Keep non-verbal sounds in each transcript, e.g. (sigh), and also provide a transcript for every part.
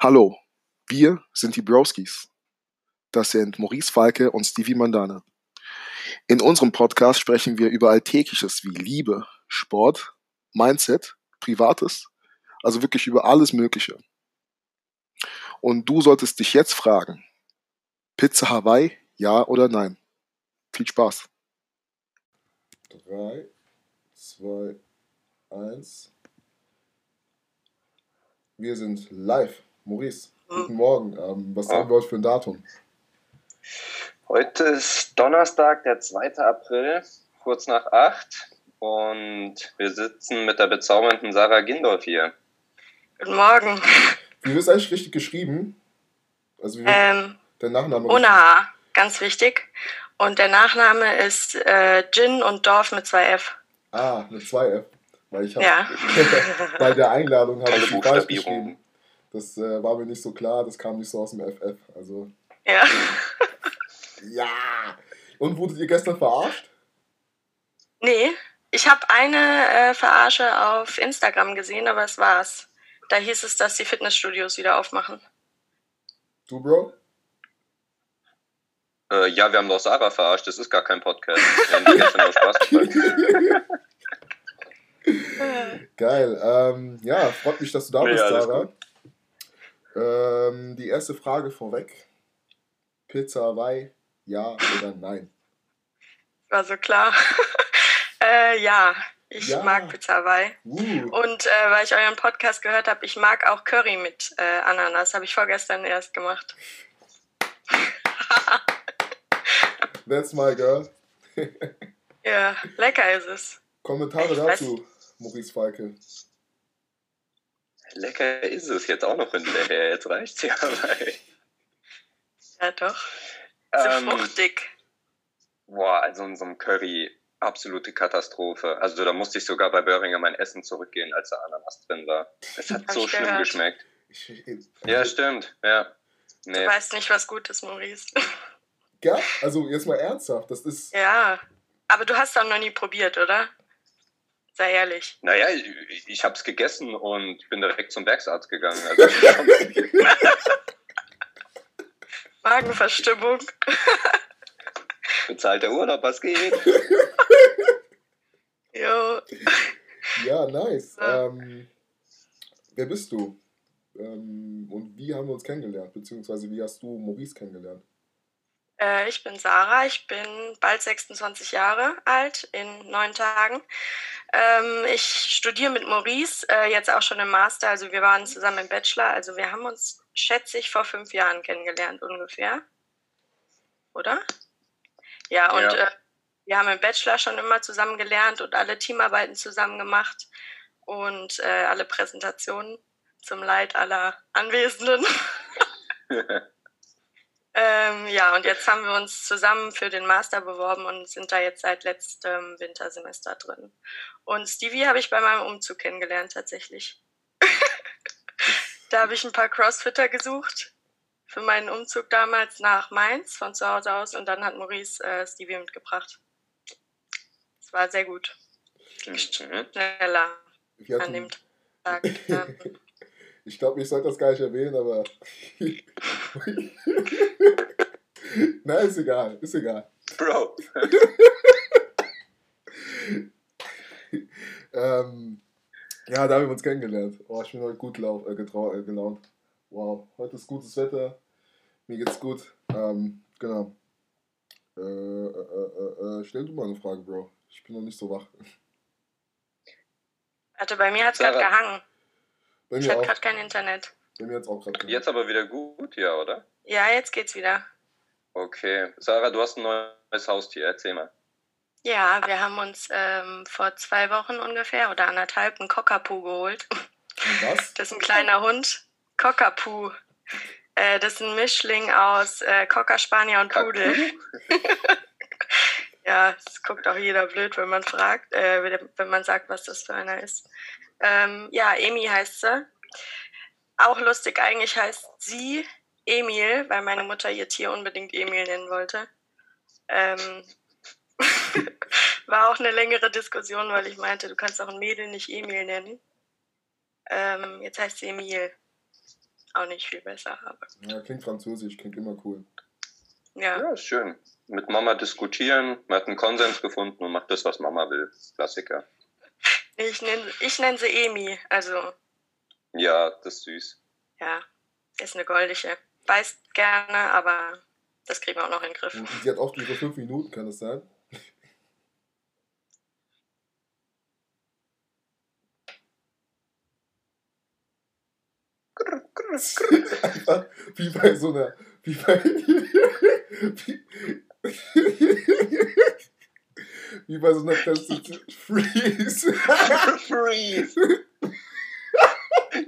Hallo, wir sind die Broskis. Das sind Maurice Falke und Stevie Mandane. In unserem Podcast sprechen wir über Alltägliches wie Liebe, Sport, Mindset, Privates, also wirklich über alles Mögliche. Und du solltest dich jetzt fragen, Pizza Hawaii, ja oder nein? Viel Spaß. 3, 2, 1. Wir sind live. Maurice, guten Morgen. Ähm, was haben wir heute für ein Datum? Heute ist Donnerstag, der 2. April, kurz nach 8. Und wir sitzen mit der bezaubernden Sarah Gindorf hier. Guten Morgen. Wie wird es eigentlich richtig geschrieben? Also wie Ähm, der Nachname ohne H, ganz wichtig. Und der Nachname ist äh, Gin und Dorf mit zwei F. Ah, mit 2F. Weil ich habe Ja. (laughs) bei der Einladung habe ich falsch geschrieben. Das äh, war mir nicht so klar, das kam nicht so aus dem FF. Also, Ja. (laughs) ja. Und wurdet ihr gestern verarscht? Nee, ich habe eine äh, Verarsche auf Instagram gesehen, aber es war's. Da hieß es, dass die Fitnessstudios wieder aufmachen. Du, Bro? Äh, ja, wir haben doch Sarah verarscht, das ist gar kein Podcast. Wir haben die gestern nur Spaß. (laughs) Geil. Ähm, ja, freut mich, dass du da Nee, bist, alles Sarah. Ähm, die erste Frage vorweg. Pizza Hawaii, ja oder nein? War so klar. (laughs) äh, ja, ich Ja. mag Pizza Hawaii. Uh, Und äh, weil ich euren Podcast gehört habe, ich mag auch Curry mit äh, Ananas. Habe ich vorgestern erst gemacht. (laughs) that's my girl. Ja, lecker ist es. Kommentare dazu, Maurice Falke. Lecker ist es jetzt auch noch hinterher, jetzt reicht's (laughs) ja. Weil, Ja, doch. So ähm, fruchtig. boah, also in so einem Curry, absolute Katastrophe. Also da musste ich sogar bei Böhringer mein Essen zurückgehen, als da Ananas drin war. Es hat Hab so schlimm gehört. geschmeckt. Ja, stimmt, ja. Du Nee. weißt nicht, was gut ist, Maurice. Ja, also jetzt mal ernsthaft, das ist. ja. Aber du hast doch noch nie probiert, oder? Sei ehrlich. Naja, ich, ich habe es gegessen und bin direkt zum Werksarzt gegangen. Also, (laughs) Magenverstimmung. bezahlter Urlaub, was geht? (laughs) Jo. Ja, nice. Ja. Ähm, wer bist du? Ähm, und wie haben wir uns kennengelernt? Beziehungsweise wie hast du Maurice kennengelernt? Äh, ich bin Sarah, ich bin bald 26 Jahre alt, in neun Tagen. Ähm, ich studiere mit Maurice, äh, jetzt auch schon im Master, also wir waren zusammen im Bachelor, also wir haben uns, schätze ich, vor fünf Jahren kennengelernt ungefähr. Oder? Ja, und Ja. Äh, wir haben im Bachelor schon immer zusammen gelernt und alle Teamarbeiten zusammen gemacht und äh, alle Präsentationen zum Leid aller Anwesenden. (laughs) (laughs) Ähm, ja, und jetzt haben wir uns zusammen für den Master beworben und sind da jetzt seit letztem Wintersemester drin. Und Stevie habe ich bei meinem Umzug kennengelernt tatsächlich. (laughs) da habe ich ein paar Crossfitter gesucht für meinen Umzug damals nach Mainz von zu Hause aus und dann hat Maurice äh, Stevie mitgebracht. Es war sehr gut. Mhm. Schneller an dem Tag. Ich glaube, ich sollte das gar nicht erwähnen, aber. (laughs) Na, ist egal, ist egal. Bro. (laughs) Ähm, ja, da haben wir uns kennengelernt. Oh, ich bin heute gut äh, äh, gelaunt. Wow, heute ist gutes Wetter. Mir geht's gut. Ähm, genau. Äh, äh, äh, äh, stell du mal eine Frage, Bro. Ich bin noch nicht so wach. Warte, bei mir hat es gerade gehangen. Bei Ich habe auch. gerade kein Internet. Bei mir hat's auch gerade. Jetzt aber wieder gut, ja, oder? Ja, jetzt geht's wieder. Okay. Sarah, du hast ein neues Haustier, erzähl mal. Ja, wir haben uns ähm, vor zwei Wochen ungefähr oder anderthalb einen Cockapoo geholt. Was? Das ist ein kleiner Hund. Cockapoo. Äh, das ist ein Mischling aus äh, Cocker Spanier und Pudel. (laughs) Ja, es guckt auch jeder blöd, wenn man fragt, äh, wenn- wenn man sagt, was das für einer ist. Ähm, ja, Emi heißt sie. Auch lustig, eigentlich heißt sie Emil, weil meine Mutter ihr Tier unbedingt Emil nennen wollte. Ähm, (laughs) war auch eine längere Diskussion, weil ich meinte, du kannst auch ein Mädel nicht Emil nennen. Ähm, jetzt heißt sie Emil. auch nicht viel besser. Aber Ja, klingt französisch, klingt immer cool. ja, Ja, ist schön. Mit Mama diskutieren, man hat einen Konsens gefunden und macht das, was Mama will. Klassiker. Ich nenne ich nenn sie Emi. Also, Ja, das ist süß. ja, ist eine goldige. Beißt gerne, aber das kriegen wir auch noch in den Griff. Und sie hat oft ihre fünf Minuten, kann es sein? Einfach wie bei so einer. Wie bei. (laughs) Wie, bei so einer Tastatur. Freeze! (laughs) Freeze!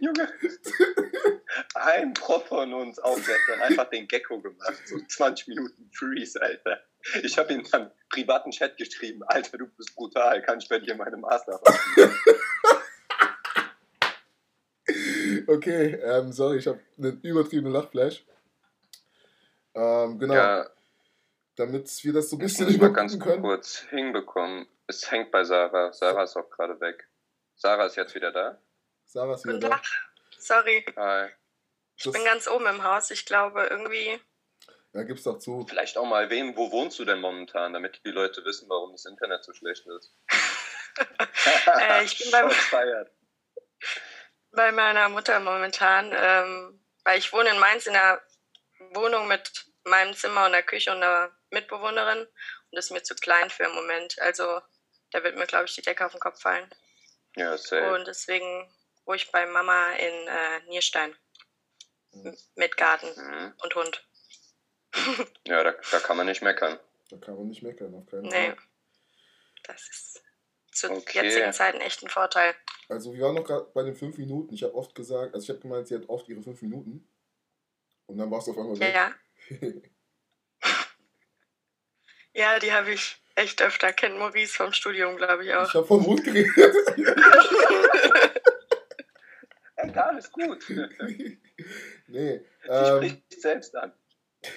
Junge, ein Prof von uns aufsetzen, einfach den Gecko gemacht. So 20 Minuten Freeze, Alter. Ich habe ihm dann privaten Chat geschrieben, Alter, du bist brutal, kann ich bei dir meine Master? Okay, ähm, sorry, ich habe einen übertriebenen Lachflash. Ähm, genau, Ja, damit wir das so ein bisschen muss ich mal ganz können. kurz hinbekommen. Es hängt bei Sarah. Sarah ist auch gerade weg. Sarah ist jetzt wieder da. Sarah ist wieder Guten da. Tag. Sorry, Hi. ich Das- bin ganz oben im Haus. Ich glaube irgendwie. Ja, gib's doch zu. Vielleicht auch mal wem, wo wohnst du denn momentan, damit die Leute wissen, warum das Internet so schlecht ist. (laughs) Äh, ich bin beim- (laughs) bei meiner Mutter momentan, ähm, weil ich wohne in Mainz in einer Wohnung mit meinem Zimmer und der Küche und einer Mitbewohnerin und das ist mir zu klein für im Moment. Also da wird mir, glaube ich, die Decke auf den Kopf fallen. Ja, safe. Und deswegen wohne ich bei Mama in äh, Nierstein M- mit Garten Mhm. und Hund. (laughs) Ja, da, da kann man nicht meckern. Da kann man nicht meckern, auf keinen Nee, Fall. das ist zu Okay. jetzigen Zeiten echt ein Vorteil. Also wir waren noch gerade bei den fünf Minuten. Ich habe oft gesagt, also ich habe gemeint, sie hat oft ihre fünf Minuten. Und dann warst du auf einmal weg. Ja, (laughs) ja, die habe ich echt öfter. Kennt Maurice vom Studium, glaube ich auch. Ich habe vom Hund geredet. (laughs) Egal, ist gut. (laughs) nee. Die Ähm, spricht selbst an. (laughs)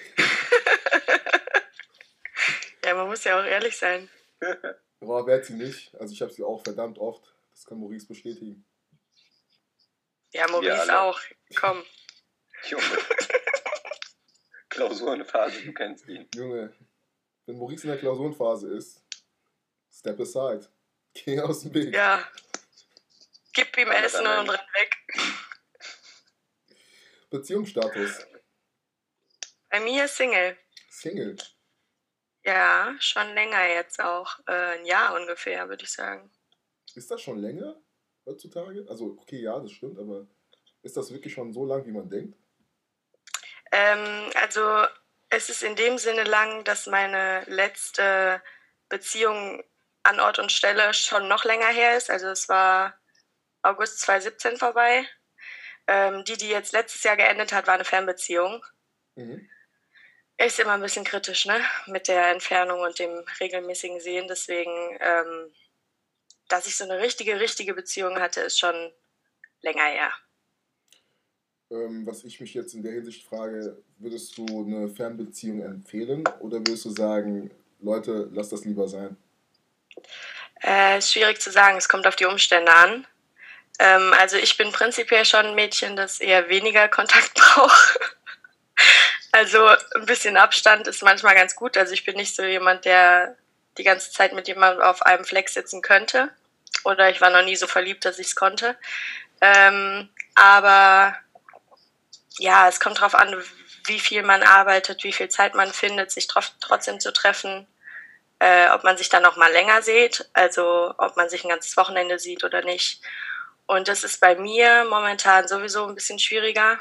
Ja, man muss ja auch ehrlich sein. boah, wer hat sie nicht? Also ich habe sie auch verdammt oft. Das kann Maurice bestätigen. Ja, Maurice alle. auch. Komm. Junge. Klausurenphase, du kennst ihn. Junge, wenn Maurice in der Klausurenphase ist, step aside. (laughs) Geh aus dem Weg. Ja. Gib ihm Essen und renn weg. Beziehungsstatus. Bei mir Single. Single. Ja, schon länger jetzt auch. Äh, ein Jahr ungefähr, würde ich sagen. Ist das schon länger heutzutage? Also, okay, ja, das stimmt, aber ist das wirklich schon so lang, wie man denkt? Ähm, also es ist in dem Sinne lang, dass meine letzte Beziehung an Ort und Stelle schon noch länger her ist. Also es war August 2017 vorbei. Ähm, die, die jetzt letztes Jahr geendet hat, war eine Fernbeziehung. Mhm. Ist immer ein bisschen kritisch, ne? Mit der Entfernung und dem regelmäßigen Sehen. Deswegen, ähm, dass ich so eine richtige, richtige Beziehung hatte, ist schon länger her. Ähm, was ich mich jetzt in der Hinsicht frage, würdest du eine Fernbeziehung empfehlen oder würdest du sagen, Leute, lasst das lieber sein? Äh, schwierig zu sagen, es kommt auf die Umstände an. Ähm, also ich bin prinzipiell schon ein Mädchen, das eher weniger Kontakt (laughs) braucht. also ein bisschen Abstand ist manchmal ganz gut. Also ich bin nicht so jemand, der die ganze Zeit mit jemandem auf einem Fleck sitzen könnte. Oder ich war noch nie so verliebt, dass ich es konnte. Ähm, aber ja, es kommt darauf an, wie viel man arbeitet, wie viel Zeit man findet, sich trotzdem zu treffen äh, ob man sich dann noch mal länger sieht, also ob man sich ein ganzes Wochenende sieht oder nicht. Und das ist bei mir momentan sowieso ein bisschen schwieriger,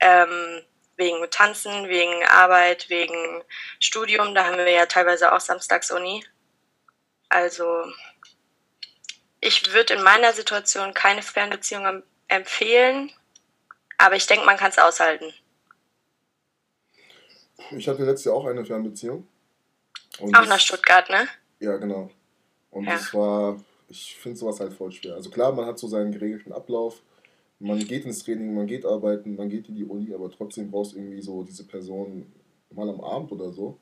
ähm, wegen Tanzen, wegen Arbeit, wegen Studium. Da haben wir ja teilweise auch Samstagsuni. Also ich würde in meiner Situation keine Fernbeziehung em- empfehlen, aber ich denke, man kann es aushalten. Ich hatte letztes Jahr auch eine Fernbeziehung. Und Auch das- nach Stuttgart, ne? Ja, genau. Und Ja. es war, ich finde sowas halt voll schwer. Also klar, man hat so seinen geregelten Ablauf. Man geht ins Training, man geht arbeiten, man geht in die Uni, aber trotzdem brauchst du irgendwie so diese Person mal am Abend oder so.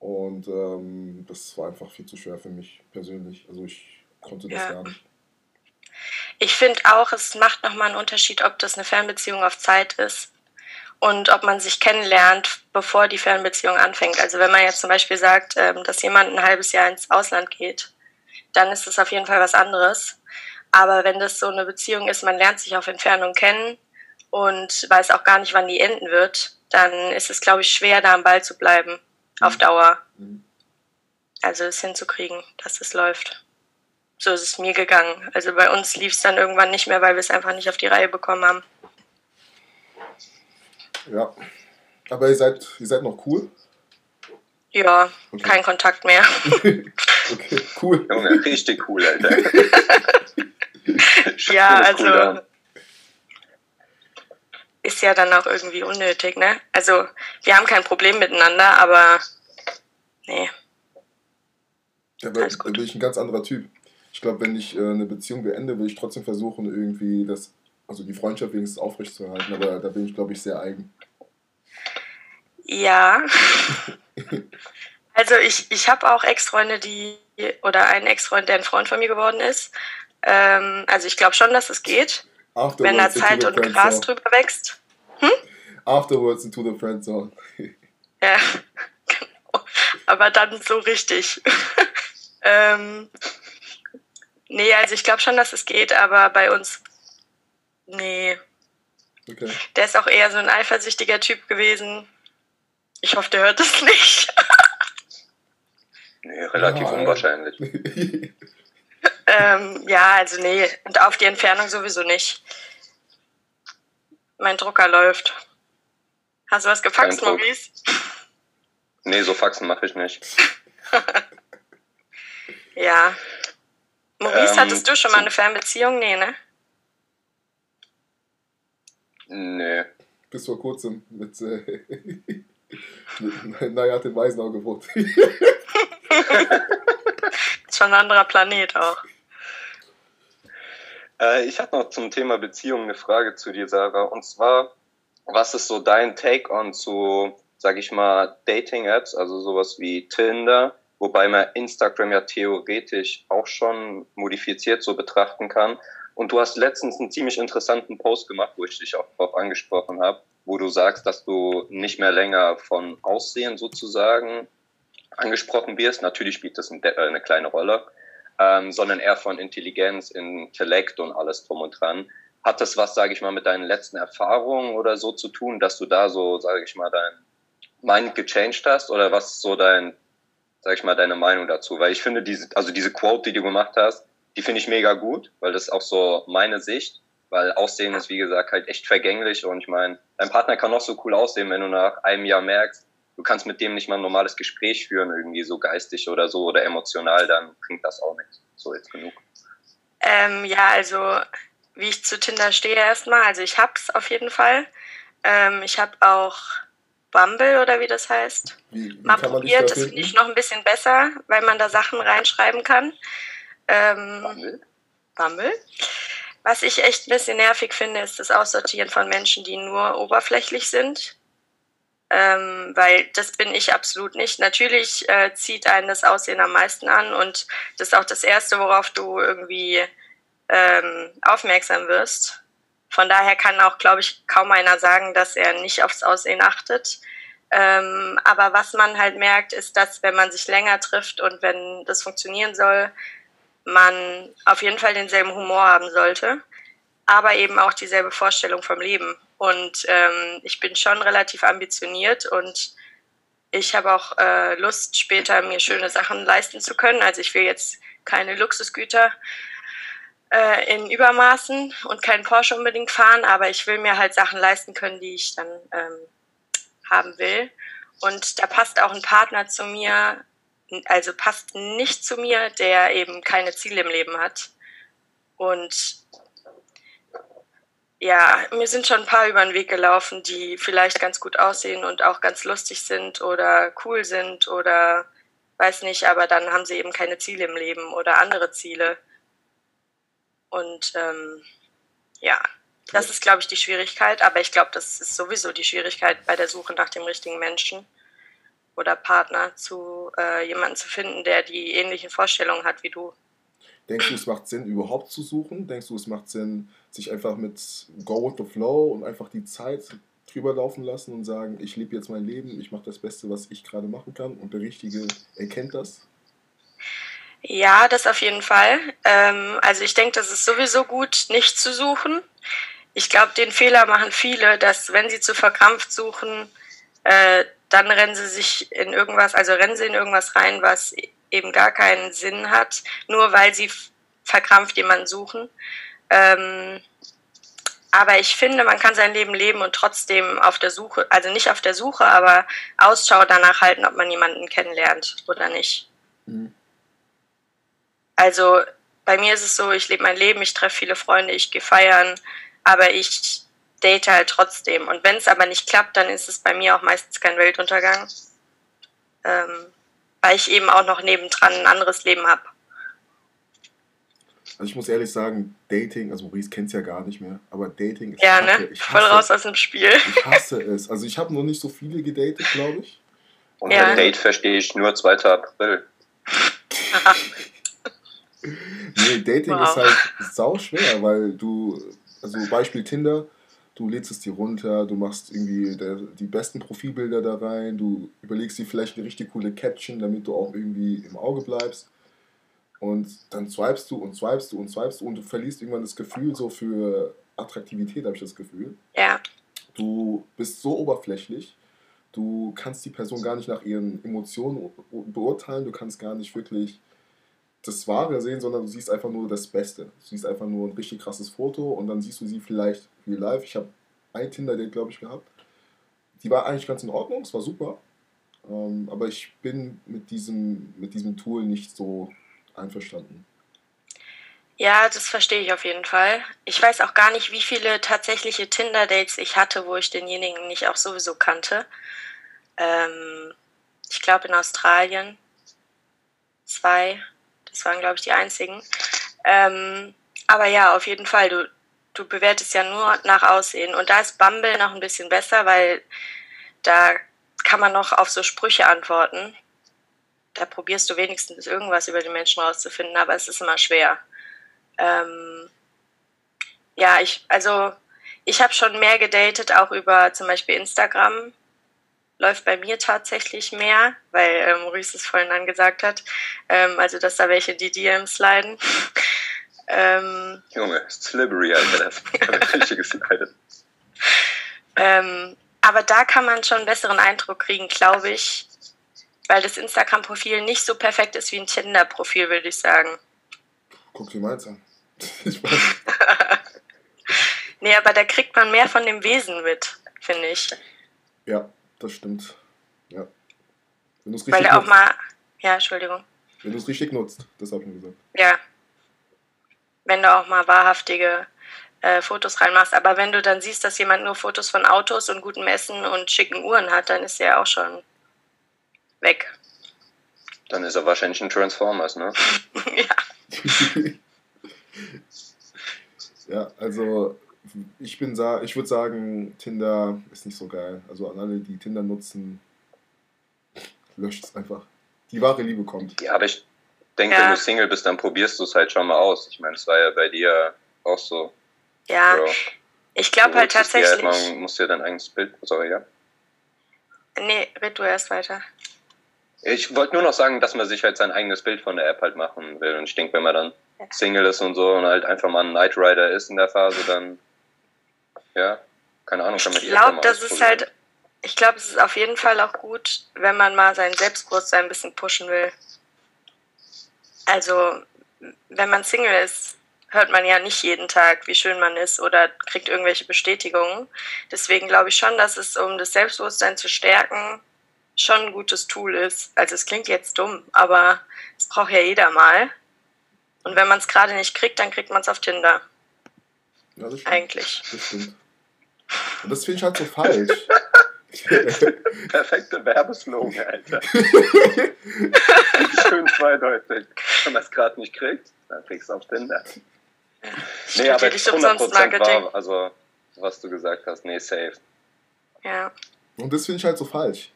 Und ähm, das war einfach viel zu schwer für mich persönlich. Also ich konnte das Ja. gar nicht. Ich finde auch, es macht nochmal einen Unterschied, ob das eine Fernbeziehung auf Zeit ist und ob man sich kennenlernt, bevor die Fernbeziehung anfängt. Also wenn man jetzt zum Beispiel sagt, ähm, dass jemand ein halbes Jahr ins Ausland geht, dann ist das auf jeden Fall was anderes. Aber wenn das so eine Beziehung ist, man lernt sich auf Entfernung kennen und weiß auch gar nicht, wann die enden wird, dann ist es, glaube ich, schwer, da am Ball zu bleiben auf mhm. Dauer. Mhm. Also es hinzukriegen, dass es läuft. So ist es mir gegangen. Also bei uns lief es dann irgendwann nicht mehr, weil wir es einfach nicht auf die Reihe bekommen haben. Ja. Aber ihr seid, ihr seid noch cool? Ja, okay. kein Kontakt mehr. (laughs) okay, cool. Junge, richtig cool, Alter. (laughs) ja, also ist ja dann auch irgendwie unnötig, ne? Also wir haben kein Problem miteinander, aber nee. Ja, da bin ich ein ganz anderer Typ. Ich glaube, wenn ich äh, eine Beziehung beende, will ich trotzdem versuchen, irgendwie das, also die Freundschaft wenigstens aufrechtzuerhalten, aber da bin ich, glaube ich, sehr eigen. Ja. (laughs) also ich, ich habe auch Ex-Freunde, die, oder einen Ex-Freund, der ein Freund von mir geworden ist. Ähm, also ich glaube schon, dass es geht. Afterwards wenn da Zeit und Gras drüber wächst. Hm? Afterwards into the friend zone. (laughs) ja, (laughs) genau. Aber dann so richtig. ähm, nee, also ich glaube schon, dass es geht, aber bei uns, nee. Okay. Der ist auch eher so ein eifersüchtiger Typ gewesen. Ich hoffe, der hört es nicht. (laughs) nee, relativ ja, unwahrscheinlich. (laughs) ähm, ja, also nee, und auf die Entfernung sowieso nicht. Mein Drucker läuft. Hast du was gefaxt, Maurice? Nee, so Faxen mache ich nicht. (laughs) ja. Maurice, ähm, hattest du schon mal eine Fernbeziehung? Nee, ne? Nee. Bis vor kurzem mit, äh, (laughs) mit Nayat in Weisenau gewohnt. (laughs) Schon ein anderer Planet auch. Äh, ich habe noch zum Thema Beziehung eine Frage zu dir, Sarah. Und zwar, was ist so dein Take on zu, sag ich mal, Dating-Apps, also sowas wie Tinder, wobei man Instagram ja theoretisch auch schon modifiziert so betrachten kann. Und du hast letztens einen ziemlich interessanten Post gemacht, wo ich dich auch darauf angesprochen habe, wo du sagst, dass du nicht mehr länger von Aussehen sozusagen angesprochen wirst. Natürlich spielt das eine kleine Rolle, ähm, sondern eher von Intelligenz, Intellekt und alles drum und dran. Hat das was, sage ich mal, mit deinen letzten Erfahrungen oder so zu tun, dass du da so, sage ich mal, dein Mind gechanged hast oder was so dein, sage ich mal, deine Meinung dazu? Weil ich finde diese, also diese Quote, die du gemacht hast, die finde ich mega gut, weil das ist auch so meine Sicht, weil Aussehen ist, wie gesagt, halt echt vergänglich und ich meine, dein Partner kann noch so cool aussehen, wenn du nach einem Jahr merkst, du kannst mit dem nicht mal ein normales Gespräch führen, irgendwie so geistig oder so oder emotional, dann bringt das auch nichts. So, jetzt genug. Ähm, ja, also wie ich zu Tinder stehe erstmal, also ich hab's auf jeden Fall. Ähm, ich habe auch Bumble oder wie das heißt, wie, wie mal probiert. Das finde ich noch ein bisschen besser, weil man da Sachen reinschreiben kann. Ähm, Bumble? Bumble. Was ich echt ein bisschen nervig finde, ist das Aussortieren von Menschen, die nur oberflächlich sind ähm, weil das bin ich absolut nicht. Natürlich äh, zieht einen das Aussehen am meisten an und das ist auch das Erste, worauf du irgendwie ähm, aufmerksam wirst. Von daher kann auch, glaube ich, kaum einer sagen, dass er nicht aufs Aussehen achtet. Ähm, aber was man halt merkt, ist, dass wenn man sich länger trifft und wenn das funktionieren soll, man auf jeden Fall denselben Humor haben sollte, aber eben auch dieselbe Vorstellung vom Leben. Und ähm, ich bin schon relativ ambitioniert und ich habe auch äh, Lust, später mir schöne Sachen leisten zu können. Also ich will jetzt keine Luxusgüter äh, in Übermaßen und keinen Porsche unbedingt fahren, aber ich will mir halt Sachen leisten können, die ich dann ähm, haben will. Und da passt auch ein Partner zu mir, also passt nicht zu mir, der eben keine Ziele im Leben hat. Und ja, mir sind schon ein paar über den Weg gelaufen, die vielleicht ganz gut aussehen und auch ganz lustig sind oder cool sind oder weiß nicht, aber dann haben sie eben keine Ziele im Leben oder andere Ziele. Und ähm, ja, das ist, glaube ich, die Schwierigkeit, aber ich glaube, das ist sowieso die Schwierigkeit bei der Suche nach dem richtigen Menschen oder Partner zu äh, jemandem zu finden, der die ähnlichen Vorstellungen hat wie du. Denkst du, es macht Sinn, überhaupt zu suchen? Denkst du, es macht Sinn, sich einfach mit Go with the Flow und einfach die Zeit drüber laufen lassen und sagen, ich lebe jetzt mein Leben, ich mache das Beste, was ich gerade machen kann und der Richtige erkennt das? Ja, das auf jeden Fall. Ähm, also ich denke, das ist sowieso gut, nicht zu suchen. Ich glaube, den Fehler machen viele, dass wenn sie zu verkrampft suchen, äh, dann rennen sie sich in irgendwas, also rennen sie in irgendwas rein, was eben gar keinen Sinn hat, nur weil sie verkrampft jemanden suchen. Ähm, aber ich finde, man kann sein Leben leben und trotzdem auf der Suche, also nicht auf der Suche, aber Ausschau danach halten, ob man jemanden kennenlernt oder nicht. Mhm. Also bei mir ist es so, ich lebe mein Leben, ich treffe viele Freunde, ich gehe feiern, aber ich date halt trotzdem. Und wenn es aber nicht klappt, dann ist es bei mir auch meistens kein Weltuntergang. Ähm, weil ich eben auch noch nebendran ein anderes Leben habe. Also ich muss ehrlich sagen, Dating, also Maurice kennt es ja gar nicht mehr, aber Dating ist Ja, ne? Ich Voll raus aus dem Spiel. Ich hasse es. Also ich habe noch nicht so viele gedatet, glaube ich. Und ja. Date verstehe ich nur 2. April. (laughs) nee, Dating wow. ist halt sau schwer, weil du, also Beispiel Tinder, du lädst es dir runter, du machst irgendwie der, die besten Profilbilder da rein, du überlegst dir vielleicht eine richtig coole Caption, damit du auch irgendwie im Auge bleibst. Und dann swipest du und swipest du und swipest du und du verlierst irgendwann das Gefühl so für Attraktivität, habe ich das Gefühl. Ja. Du bist so oberflächlich, du kannst die Person gar nicht nach ihren Emotionen beurteilen, du kannst gar nicht wirklich das Wahre sehen, sondern du siehst einfach nur das Beste. Du siehst einfach nur ein richtig krasses Foto und dann siehst du sie vielleicht real live. Ich habe ein Tinder-Date, glaube ich, gehabt. Die war eigentlich ganz in Ordnung, es war super. Ähm, aber ich bin mit diesem, mit diesem Tool nicht so einverstanden. Ja, das verstehe ich auf jeden Fall. Ich weiß auch gar nicht, wie viele tatsächliche Tinder-Dates ich hatte, wo ich denjenigen nicht auch sowieso kannte. Ähm, ich glaube in Australien zwei. Das waren, glaube ich, die einzigen. Ähm, aber ja, auf jeden Fall, du, du bewertest ja nur nach Aussehen. Und da ist Bumble noch ein bisschen besser, weil da kann man noch auf so Sprüche antworten. Da probierst du wenigstens irgendwas über die Menschen rauszufinden, aber es ist immer schwer. Ähm, ja, ich, also ich habe schon mehr gedatet, auch über zum Beispiel Instagram läuft bei mir tatsächlich mehr, weil äh, Maurice es vorhin angesagt hat. Ähm, also, dass da welche die DMs leiden. (laughs) ähm, Junge, slippery, Alter, das hat welche geslidet. Ähm, aber da kann man schon einen besseren Eindruck kriegen, glaube ich, weil das Instagram-Profil nicht so perfekt ist wie ein Tinder-Profil, würde ich sagen. Guck dir meins an. (laughs) Ich weiß. (laughs) nee, aber da kriegt man mehr von dem Wesen mit, finde ich. Ja, das stimmt. Ja. Wenn du's richtig Weil er auch mal. Ja, Entschuldigung. Wenn du es richtig nutzt, das habe ich mir gesagt. Ja. Wenn du auch mal wahrhaftige äh, Fotos reinmachst. Aber wenn du dann siehst, dass jemand nur Fotos von Autos und gutem Essen und schicken Uhren hat, dann ist er ja auch schon weg. Dann ist er wahrscheinlich ein Transformers, ne? (laughs) ja. (laughs) ja, also ich bin ich würde sagen, Tinder ist nicht so geil. Also an alle, die Tinder nutzen, löscht es einfach. Die wahre Liebe kommt. Ja, aber ich denke, ja. wenn du Single bist, dann probierst du es halt schon mal aus. Ich meine, es war ja bei dir auch so. Ja, Bro. ich glaube halt tatsächlich. Halt, man muss ja dein eigenes Bild. Sorry, ja? Nee, red du erst weiter. Ich wollte nur noch sagen, dass man sich halt sein eigenes Bild von der App halt machen will. Und ich denke, wenn man dann Single ist und so und halt einfach mal ein Night Rider ist in der Phase, dann ja, keine Ahnung, kann man Ich glaube, das ist halt, ich glaube, es ist auf jeden Fall auch gut, wenn man mal sein Selbstbewusstsein ein bisschen pushen will. Also, wenn man Single ist, hört man ja nicht jeden Tag, wie schön man ist oder kriegt irgendwelche Bestätigungen. Deswegen glaube ich schon, dass es, um das Selbstbewusstsein zu stärken, schon ein gutes Tool ist. Also es klingt jetzt dumm, aber es braucht ja jeder mal. Und wenn man es gerade nicht kriegt, dann kriegt man es auf Tinder. Ja, das Eigentlich. Das stimmt. Und das finde ich halt so falsch. (laughs) Perfekte Werbeslogan, Alter. (laughs) Schön zweideutig. Wenn man es gerade nicht kriegt, dann kriegst du auf Tinder. Nee, aber nicht umsonst Marketing. War, also, was du gesagt hast, nee, safe. Ja. Und das finde ich halt so falsch.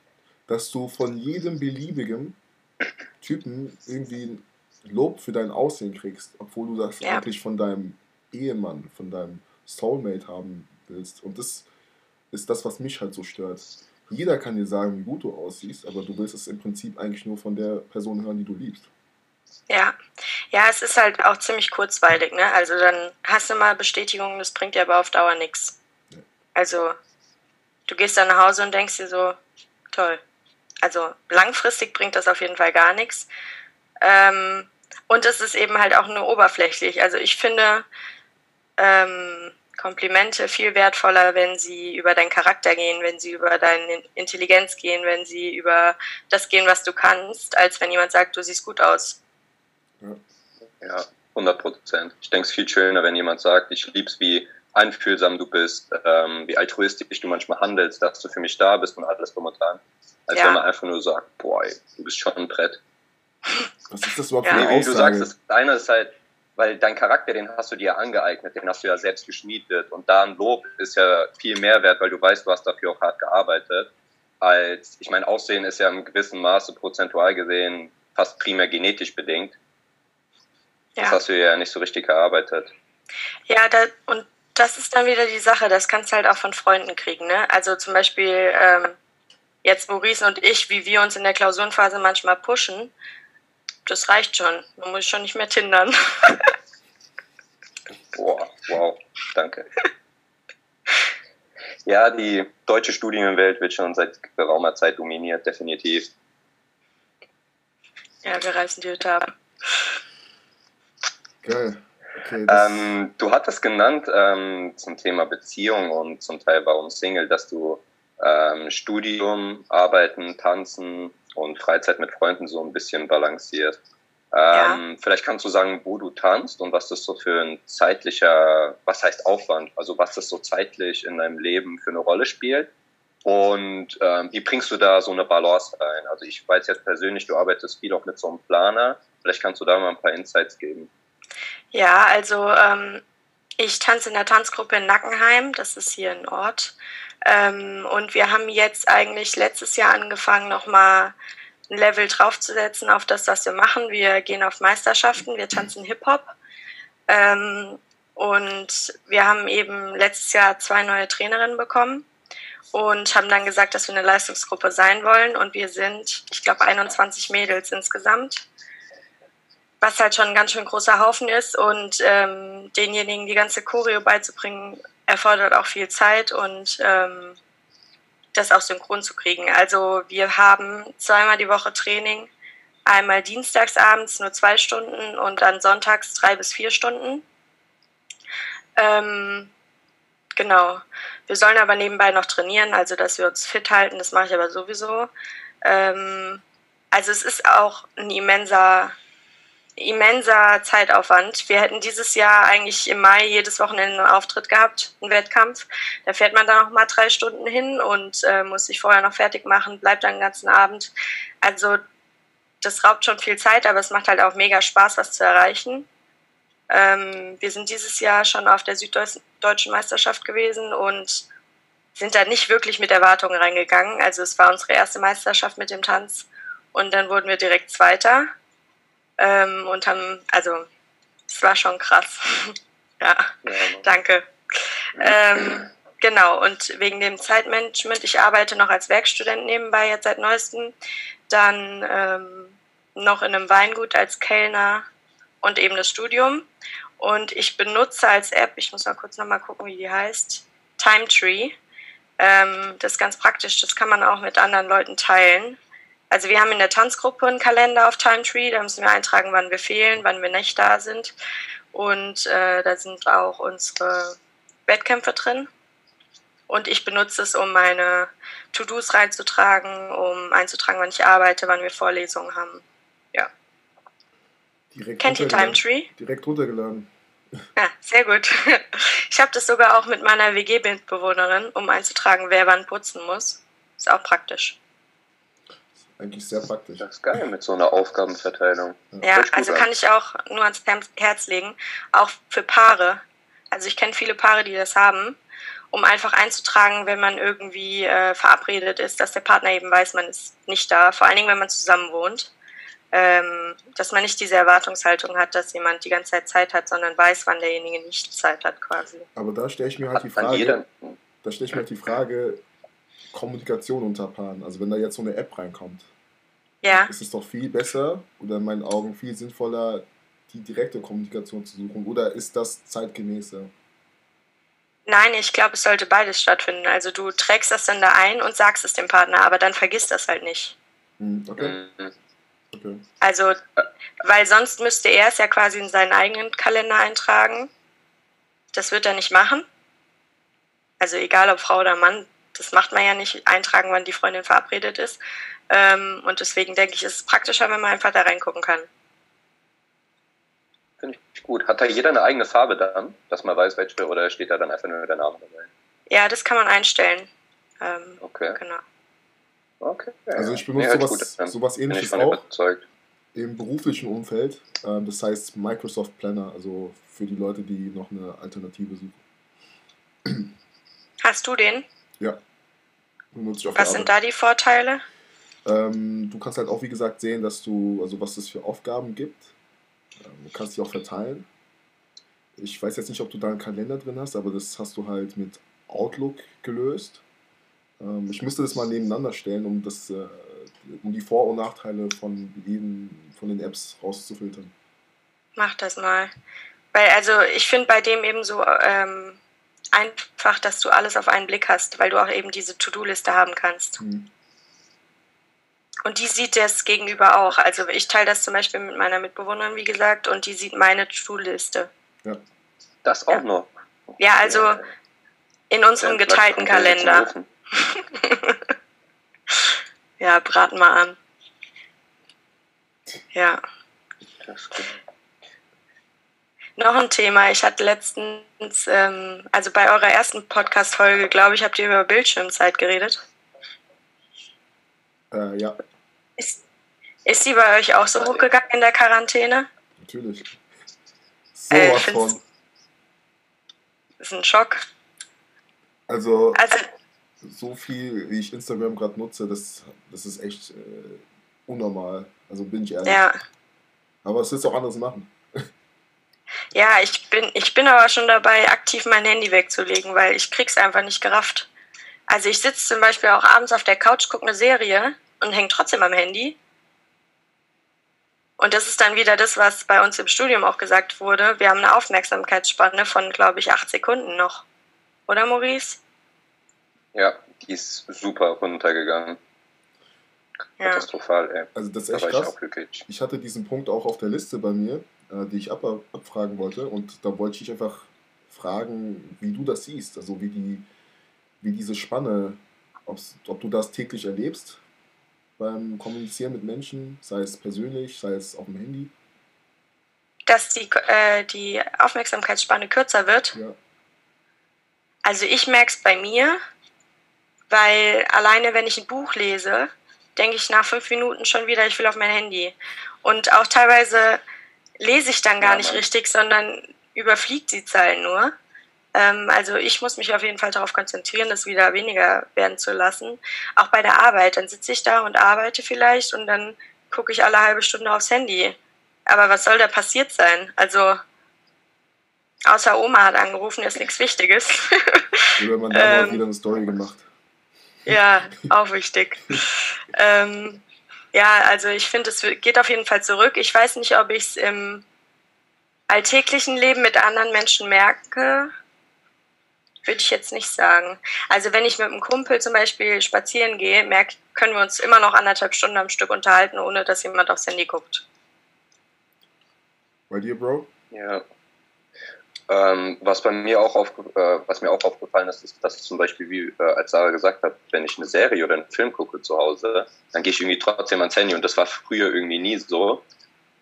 Dass du von jedem beliebigen Typen irgendwie Lob für dein Aussehen kriegst, obwohl du das Ja. eigentlich von deinem Ehemann, von deinem Soulmate haben willst. Und das ist das, was mich halt so stört. Jeder kann dir sagen, wie gut du aussiehst, aber du willst es im Prinzip eigentlich nur von der Person hören, die du liebst. Ja. Ja, es ist halt auch ziemlich kurzweilig, ne? Also dann hast du mal Bestätigung, das bringt dir aber auf Dauer nichts. Ja. Also, du gehst dann nach Hause und denkst dir so, toll. Also langfristig bringt das auf jeden Fall gar nichts. Ähm, und es ist eben halt auch nur oberflächlich. Also ich finde ähm, Komplimente viel wertvoller, wenn sie über deinen Charakter gehen, wenn sie über deine Intelligenz gehen, wenn sie über das gehen, was du kannst, als wenn jemand sagt, du siehst gut aus. Ja, 100 Prozent. Ich denke, es ist viel schöner, wenn jemand sagt, ich lieb's, wie einfühlsam du bist, ähm, wie altruistisch du manchmal handelst, dass du für mich da bist und alles drum und dran. Als Ja. wenn man einfach nur sagt, boah, ey, du bist schon ein Brett. Was ist das überhaupt Ja. für Nee, eine wie du sagst, das eine ist halt, weil dein Charakter, den hast du dir ja angeeignet, den hast du ja selbst geschmiedet und da ein Lob ist ja viel mehr wert, weil du weißt, du hast dafür auch hart gearbeitet, als, ich meine, Aussehen ist ja im gewissen Maße prozentual gesehen fast primär genetisch bedingt. Das Ja. hast du ja nicht so richtig erarbeitet. Ja, da, und das ist dann wieder die Sache, das kannst du halt auch von Freunden kriegen. Ne? Also zum Beispiel ähm, jetzt Maurice und ich, wie wir uns in der Klausurenphase manchmal pushen, das reicht schon. Man muss schon nicht mehr tindern. (laughs) Boah, wow, danke. Ja, die deutsche Studienwelt wird schon seit geraumer Zeit dominiert, definitiv. ja, wir reißen die Hütte ab. Geil. Okay, Ähm, du hattest genannt ähm, zum Thema Beziehung und zum Teil warum Single, dass du ähm, Studium, Arbeiten, Tanzen und Freizeit mit Freunden so ein bisschen balancierst. Ähm, Vielleicht kannst du sagen, wo du tanzt und was das so für ein zeitlicher, was heißt Aufwand, also was das so zeitlich in deinem Leben für eine Rolle spielt. Und ähm, wie bringst du da so eine Balance rein? Also ich weiß jetzt persönlich, du arbeitest viel auch mit so einem Planer. Vielleicht kannst du da mal ein paar Insights geben. Ja, also ähm, ich tanze in der Tanzgruppe in Nackenheim, das ist hier ein Ort. Ähm, und wir haben jetzt eigentlich letztes Jahr angefangen, nochmal ein Level draufzusetzen auf das, was wir machen. Wir gehen auf Meisterschaften, wir tanzen Hip-Hop. Ähm, und wir haben eben letztes Jahr zwei neue Trainerinnen bekommen und haben dann gesagt, dass wir eine Leistungsgruppe sein wollen. Und wir sind, ich glaube, 21 Mädels insgesamt was halt schon ein ganz schön großer Haufen ist und ähm, denjenigen die ganze Choreo beizubringen, erfordert auch viel Zeit und ähm, das auch synchron zu kriegen. Also wir haben zweimal die Woche Training, einmal dienstags abends nur zwei Stunden und dann sonntags drei bis vier Stunden. Ähm, genau. Wir sollen aber nebenbei noch trainieren, also dass wir uns fit halten, das mache ich aber sowieso. Ähm, also es ist auch ein immenser immenser Zeitaufwand. Wir hätten dieses Jahr eigentlich im Mai jedes Wochenende einen Auftritt gehabt, einen Wettkampf. Da fährt man dann noch mal drei Stunden hin und äh, muss sich vorher noch fertig machen, bleibt dann den ganzen Abend. Also das raubt schon viel Zeit, aber es macht halt auch mega Spaß, was zu erreichen. Ähm, wir sind dieses Jahr schon auf der Süddeutschen Meisterschaft gewesen und sind da nicht wirklich mit Erwartungen reingegangen. Also es war unsere erste Meisterschaft mit dem Tanz und dann wurden wir direkt Zweiter. Ähm, und haben, also, es war schon krass. (laughs) ja, Ja, danke. Ähm, genau, und wegen dem Zeitmanagement, ich arbeite noch als Werkstudent nebenbei jetzt seit neuestem, dann ähm, noch in einem Weingut als Kellner und eben das Studium. Und ich benutze als App, ich muss mal kurz nochmal gucken, wie die heißt, Time Tree. Ähm, das ist ganz praktisch, das kann man auch mit anderen Leuten teilen. Also wir haben in der Tanzgruppe einen Kalender auf Timetree, da müssen wir eintragen, wann wir fehlen, wann wir nicht da sind. Und äh, da sind auch unsere Wettkämpfe drin. Und ich benutze es, um meine To-Dos reinzutragen, um einzutragen, wann ich arbeite, wann wir Vorlesungen haben. direkt Kennt ihr runtergeladen. Timetree? Direkt runtergeladen. (laughs) Ja, sehr gut. (laughs) Ich habe das sogar auch mit meiner WG-Mitbewohnerin, um einzutragen, wer wann putzen muss. Ist auch praktisch. Eigentlich sehr praktisch. Das ist geil mit so einer Aufgabenverteilung. Ja, also an. kann ich auch nur ans Herz- legen. Auch für Paare. Also ich kenne viele Paare, die das haben, um einfach einzutragen, wenn man irgendwie äh, verabredet ist, dass der Partner eben weiß, man ist nicht da. Vor allen Dingen, wenn man zusammen wohnt. ähm, dass man nicht diese Erwartungshaltung hat, dass jemand die ganze Zeit Zeit hat, sondern weiß, wann derjenige nicht Zeit hat quasi. Aber da stelle ich mir halt die Frage, da stelle ich mir halt die Frage, Kommunikation unter Paaren. Also wenn da jetzt so eine App reinkommt, ja. ist es doch viel besser oder in meinen Augen viel sinnvoller, die direkte Kommunikation zu suchen. Oder ist das zeitgemäßer? Nein, ich glaube, es sollte beides stattfinden. Also du trägst das dann da ein und sagst es dem Partner, aber dann vergisst das halt nicht. Hm, okay. Mhm. okay. Also, weil sonst müsste er es ja quasi in seinen eigenen Kalender eintragen. Das wird er nicht machen. Also egal ob Frau oder Mann, das macht man ja nicht, eintragen, wann die Freundin verabredet ist. Ähm, und deswegen denke ich, ist es praktischer, wenn man einfach da reingucken kann. Finde ich gut. Hat da jeder eine eigene Farbe dann, dass man weiß, welche, oder steht da dann einfach nur der Name dabei? Ja, das kann man einstellen. Ähm, Okay. Genau. Okay. Also ich Nee, benutze sich sowas, gut sowas ähnliches auch überzeugt. im beruflichen Umfeld. Ähm, das heißt Microsoft Planner, also für die Leute, die noch eine Alternative suchen. Hast du den? Ja. Was sind da die Vorteile? Ähm, du kannst halt auch, wie gesagt, sehen, dass du, also was es für Aufgaben gibt. Ähm, du kannst die auch verteilen. Ich weiß jetzt nicht, ob du da einen Kalender drin hast, aber das hast du halt mit Outlook gelöst. Ähm, ich müsste das mal nebeneinander stellen, um, das, äh, um die Vor- und Nachteile von jedem von den Apps rauszufiltern. Mach das mal. Weil, also ich finde bei dem eben so ähm, einfach, dass du alles auf einen Blick hast, weil du auch eben diese To-Do-Liste haben kannst. Hm. Und die sieht das gegenüber auch. Also ich teile das zum Beispiel mit meiner Mitbewohnerin, wie gesagt, und die sieht meine To-Do-Liste. Das auch Ja. noch. Ja, also in unserem (laughs) Ja, geteilten Kalender. Ja, braten mal an. Ja. Das ist gut. Noch ein Thema. Ich hatte letztens, ähm, also bei eurer ersten Podcast-Folge, glaube ich, habt ihr über Bildschirmzeit geredet. Äh, ja, Ist, ist die bei euch auch so hochgegangen in der Quarantäne? natürlich. So Äh, von. ist ein Schock. Also, Also, so viel, wie ich Instagram gerade nutze, das, das ist echt äh, unnormal. Also bin ich ehrlich. ja. Aber es ist auch anders machen. Ja, ich bin, ich bin aber schon dabei, aktiv mein Handy wegzulegen, weil ich krieg's einfach nicht gerafft. Also ich sitze zum Beispiel auch abends auf der Couch, gucke eine Serie und hänge trotzdem am Handy. Und das ist dann wieder das, was bei uns im Studium auch gesagt wurde. Wir haben eine Aufmerksamkeitsspanne von, glaube ich, acht Sekunden noch. Oder, Maurice? Ja, die ist super runtergegangen. Ja. Katastrophal, ey. Also das ist Da echt war ich krass. auch glücklich. Ich hatte diesen Punkt auch auf der Liste bei mir, die ich ab, abfragen wollte. Und da wollte ich dich einfach fragen, wie du das siehst. Also wie, die, wie diese Spanne, ob du das täglich erlebst beim Kommunizieren mit Menschen, sei es persönlich, sei es auf dem Handy. Dass die, äh, die Aufmerksamkeitsspanne kürzer wird. Ja. Also ich merke es bei mir, weil alleine wenn ich ein Buch lese, denke ich nach fünf Minuten schon wieder, ich will auf mein Handy. Und auch teilweise lese ich dann gar Ja, nicht richtig, sondern überfliegt die Zeilen nur. Ähm, also ich muss mich auf jeden Fall darauf konzentrieren, das wieder weniger werden zu lassen. Auch bei der Arbeit, dann sitze ich da und arbeite vielleicht und dann gucke ich alle halbe Stunde aufs Handy. Aber was soll da passiert sein? Also außer Oma hat angerufen, ist nichts Wichtiges. (laughs) Oder man da Ähm. mal wieder eine Story gemacht. Ja, auch wichtig. (laughs) ähm, ja, also ich finde, es geht auf jeden Fall zurück. Ich weiß nicht, ob ich es im alltäglichen Leben mit anderen Menschen merke. Würde ich jetzt nicht sagen. Also wenn ich mit einem Kumpel zum Beispiel spazieren gehe, merk, können wir uns immer noch anderthalb Stunden am Stück unterhalten, ohne dass jemand aufs Handy guckt. Bei dir, Bro? Ja. Ähm, was bei mir auch aufge äh, was mir auch aufgefallen ist, ist, dass zum Beispiel, wie äh, als Sarah gesagt hat, wenn ich eine Serie oder einen Film gucke zu Hause, dann gehe ich irgendwie trotzdem ans Handy und das war früher irgendwie nie so.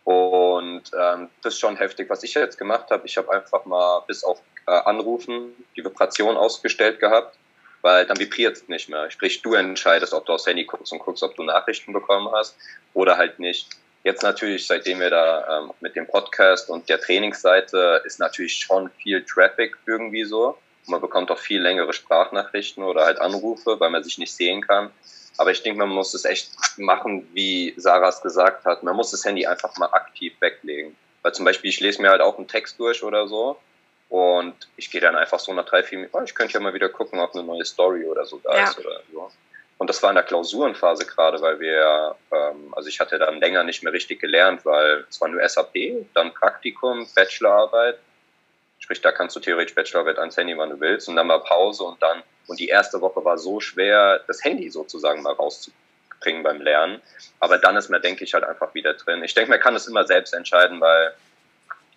Und ähm, das ist schon heftig. Was ich jetzt gemacht habe, ich habe einfach mal bis auf äh, Anrufen die Vibration ausgestellt gehabt, weil dann vibriert es nicht mehr. Sprich, du entscheidest, ob du aufs Handy guckst und guckst, ob du Nachrichten bekommen hast oder halt nicht. Jetzt natürlich, seitdem wir da ähm, mit dem Podcast und der Trainingsseite ist natürlich schon viel Traffic irgendwie so. Man bekommt auch viel längere Sprachnachrichten oder halt Anrufe, weil man sich nicht sehen kann. Aber ich denke, man muss es echt machen, wie Sarah es gesagt hat. Man muss das Handy einfach mal aktiv weglegen. Weil zum Beispiel, ich lese mir halt auch einen Text durch oder so. Und ich gehe dann einfach so nach drei, vier Minuten, oh, ich könnte ja mal wieder gucken, ob eine neue Story oder so da ja. ist oder so. Und das war in der Klausurenphase gerade, weil wir, ähm, also ich hatte dann länger nicht mehr richtig gelernt, weil es war nur SAP, dann Praktikum, Bachelorarbeit. Sprich, da kannst du theoretisch Bachelorarbeit ans Handy, wann du willst. Und dann mal Pause und dann, und die erste Woche war so schwer, das Handy sozusagen mal rauszubringen beim Lernen. Aber dann ist man, denke ich, halt einfach wieder drin. Ich denke, man kann es immer selbst entscheiden, weil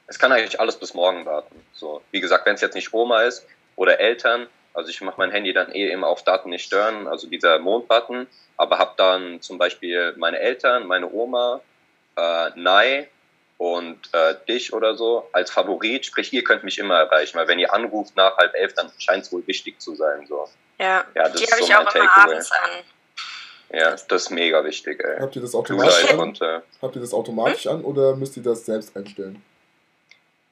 es kann eigentlich alles bis morgen warten. So, wie gesagt, wenn es jetzt nicht Oma ist oder Eltern, also ich mache mein Handy dann eh immer auf Daten nicht stören, also dieser Mondbutton, aber habe dann zum Beispiel meine Eltern, meine Oma, äh, Nai und äh, dich oder so als Favorit, sprich, ihr könnt mich immer erreichen, weil wenn ihr anruft nach halb elf, dann scheint es wohl wichtig zu sein. So. Ja, ja das die habe so ich auch immer abends an. Ja, das ist mega wichtig. Ey. Habt ihr das automatisch an? Äh, Habt ihr das automatisch hm? an oder müsst ihr das selbst einstellen?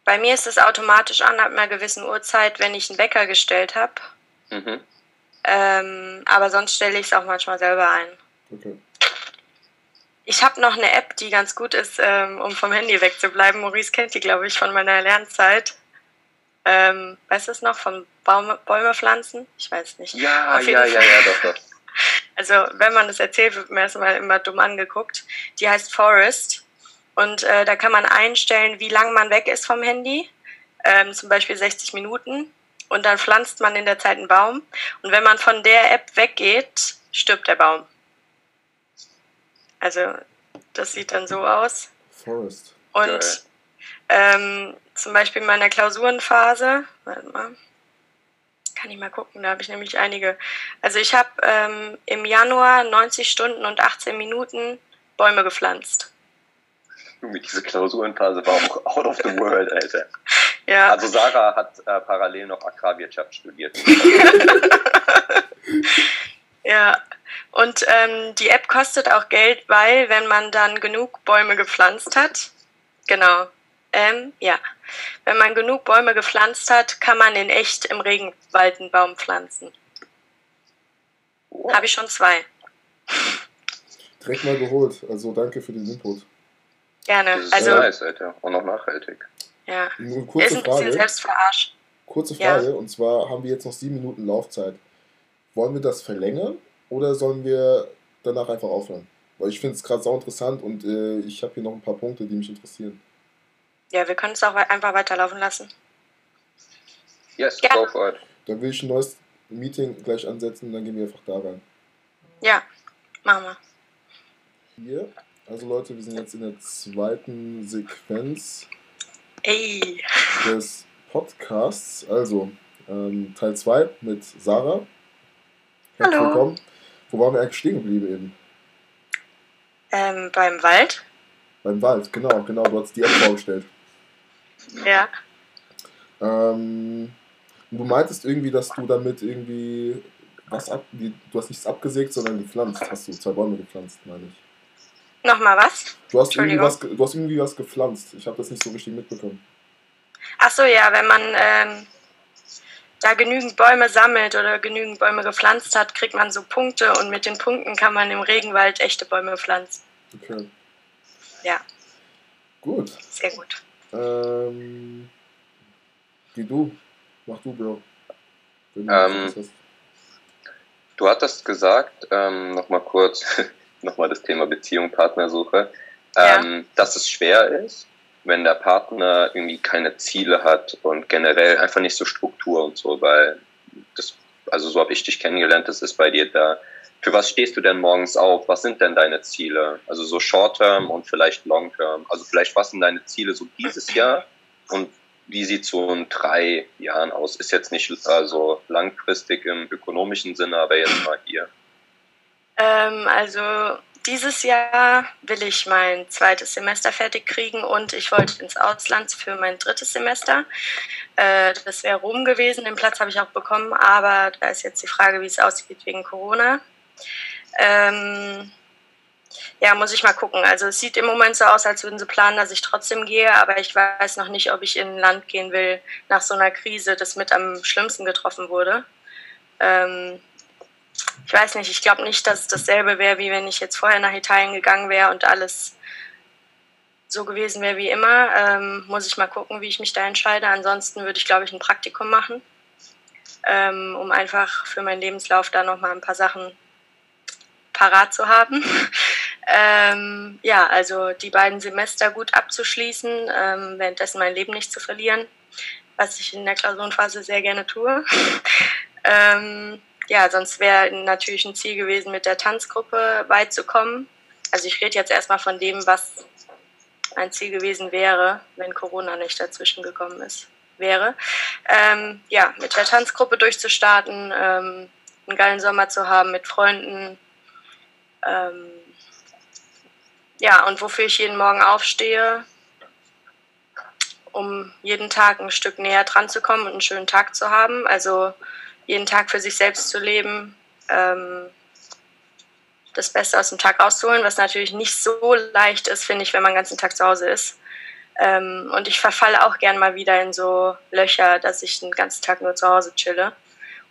Bei mir ist es automatisch an ab einer gewissen Uhrzeit, wenn ich einen Wecker gestellt habe. Mhm. Ähm, aber sonst stelle ich es auch manchmal selber ein. Okay. Ich habe noch eine App, die ganz gut ist, ähm, um vom Handy wegzubleiben. Maurice kennt die, glaube ich, von meiner Lernzeit. Ähm, weißt du es noch? Von Baume, Bäume pflanzen? Ich weiß nicht. Ja, ja, ja, ja, doch, doch. (laughs) Also, wenn man das erzählt, wird mir erstmal immer dumm angeguckt. Die heißt Forest. Und äh, da kann man einstellen, wie lange man weg ist vom Handy. Ähm, zum Beispiel 60 Minuten. Und dann pflanzt man in der Zeit einen Baum. Und wenn man von der App weggeht, stirbt der Baum. Also, das sieht dann so aus. Forest. Und ähm, zum Beispiel in meiner Klausurenphase, warte mal, kann ich mal gucken, da habe ich nämlich einige. Also ich habe ähm, im Januar 90 Stunden und 18 Minuten Bäume gepflanzt. Junge, diese Klausurenphase war auch (laughs) out of the world, Alter. Ja. Also Sarah hat äh, parallel noch Agrarwirtschaft studiert. (laughs) ja. Und ähm, die App kostet auch Geld, weil wenn man dann genug Bäume gepflanzt hat, genau, ähm, ja, wenn man genug Bäume gepflanzt hat, kann man in echt im Regenwald einen Baum pflanzen. Oh. Habe ich schon zwei. Direkt mal geholt. Also danke für den Input. Gerne. Das ist also, nice, Alter. Und noch nachhaltig. Ja. Eine kurze ist ein Frage. bisschen selbstverarscht. Kurze Frage, ja. und zwar haben wir jetzt noch sieben Minuten Laufzeit. Wollen wir das verlängern oder sollen wir danach einfach aufhören? Weil ich finde es gerade sau interessant und äh, ich habe hier noch ein paar Punkte, die mich interessieren. Ja, wir können es auch einfach weiterlaufen lassen. Yes, ja. go for it. Dann will ich ein neues Meeting gleich ansetzen und dann gehen wir einfach da rein. Ja, machen wir. Hier also Leute, wir sind jetzt in der zweiten Sequenz Ey. des Podcasts. Also ähm, Teil 2 mit Sarah. Herzlich Hallo. willkommen. Wo waren wir eigentlich stehen geblieben eben? Ähm, beim Wald. Beim Wald, genau, genau. Du hast die App vorgestellt. Ja. Ähm, du meintest irgendwie, dass du damit irgendwie was ab, du hast nichts abgesägt, sondern gepflanzt. Hast du zwei Bäume gepflanzt, meine ich. Nochmal was? Du hast, irgendwie was, du hast irgendwie was gepflanzt. Ich habe das nicht so richtig mitbekommen. Ach so, ja, wenn man ähm, da genügend Bäume sammelt oder genügend Bäume gepflanzt hat, kriegt man so Punkte und mit den Punkten kann man im Regenwald echte Bäume pflanzen. Okay. Ja. Gut. Sehr gut. Ähm, wie du. Mach du, Bro. Ähm, du hattest gesagt, ähm, nochmal kurz, (laughs) nochmal das Thema Beziehung, Partnersuche, ähm, ja. dass es schwer ist, wenn der Partner irgendwie keine Ziele hat und generell einfach nicht so Struktur und so, weil das, also so habe ich dich kennengelernt, das ist bei dir da. Für was stehst du denn morgens auf? Was sind denn deine Ziele? Also so Short-Term und vielleicht Long-Term. Also vielleicht was sind deine Ziele so dieses Jahr und wie sieht so in drei Jahren aus? Ist jetzt nicht also langfristig im ökonomischen Sinne, aber jetzt mal hier. Ähm, also dieses Jahr will ich mein zweites Semester fertig kriegen und ich wollte ins Ausland für mein drittes Semester. Äh, das wäre Rom gewesen, den Platz habe ich auch bekommen, aber da ist jetzt die Frage, wie es aussieht wegen Corona. Ähm, ja, muss ich mal gucken. Also es sieht im Moment so aus, als würden sie planen, dass ich trotzdem gehe, aber ich weiß noch nicht, ob ich in ein Land gehen will nach so einer Krise, das mit am schlimmsten getroffen wurde. Ähm, ich weiß nicht, ich glaube nicht, dass es dasselbe wäre, wie wenn ich jetzt vorher nach Italien gegangen wäre und alles so gewesen wäre wie immer. Ähm, muss ich mal gucken, wie ich mich da entscheide. Ansonsten würde ich, glaube ich, ein Praktikum machen, ähm, um einfach für meinen Lebenslauf da nochmal ein paar Sachen parat zu haben. (laughs) ähm, ja, also die beiden Semester gut abzuschließen, ähm, währenddessen mein Leben nicht zu verlieren, was ich in der Klausurenphase sehr gerne tue. (laughs) ja, sonst wäre natürlich ein Ziel gewesen, mit der Tanzgruppe weit zu kommen. Also ich rede jetzt erstmal von dem, was ein Ziel gewesen wäre, wenn Corona nicht dazwischen gekommen ist, wäre. Ähm, ja, mit der Tanzgruppe durchzustarten, ähm, einen geilen Sommer zu haben mit Freunden. Ähm, ja, und wofür ich jeden Morgen aufstehe, um jeden Tag ein Stück näher dran zu kommen und einen schönen Tag zu haben. Also jeden Tag für sich selbst zu leben, ähm, das Beste aus dem Tag rauszuholen, was natürlich nicht so leicht ist, finde ich, wenn man den ganzen Tag zu Hause ist. Ähm, und ich verfalle auch gern mal wieder in so Löcher, dass ich den ganzen Tag nur zu Hause chille.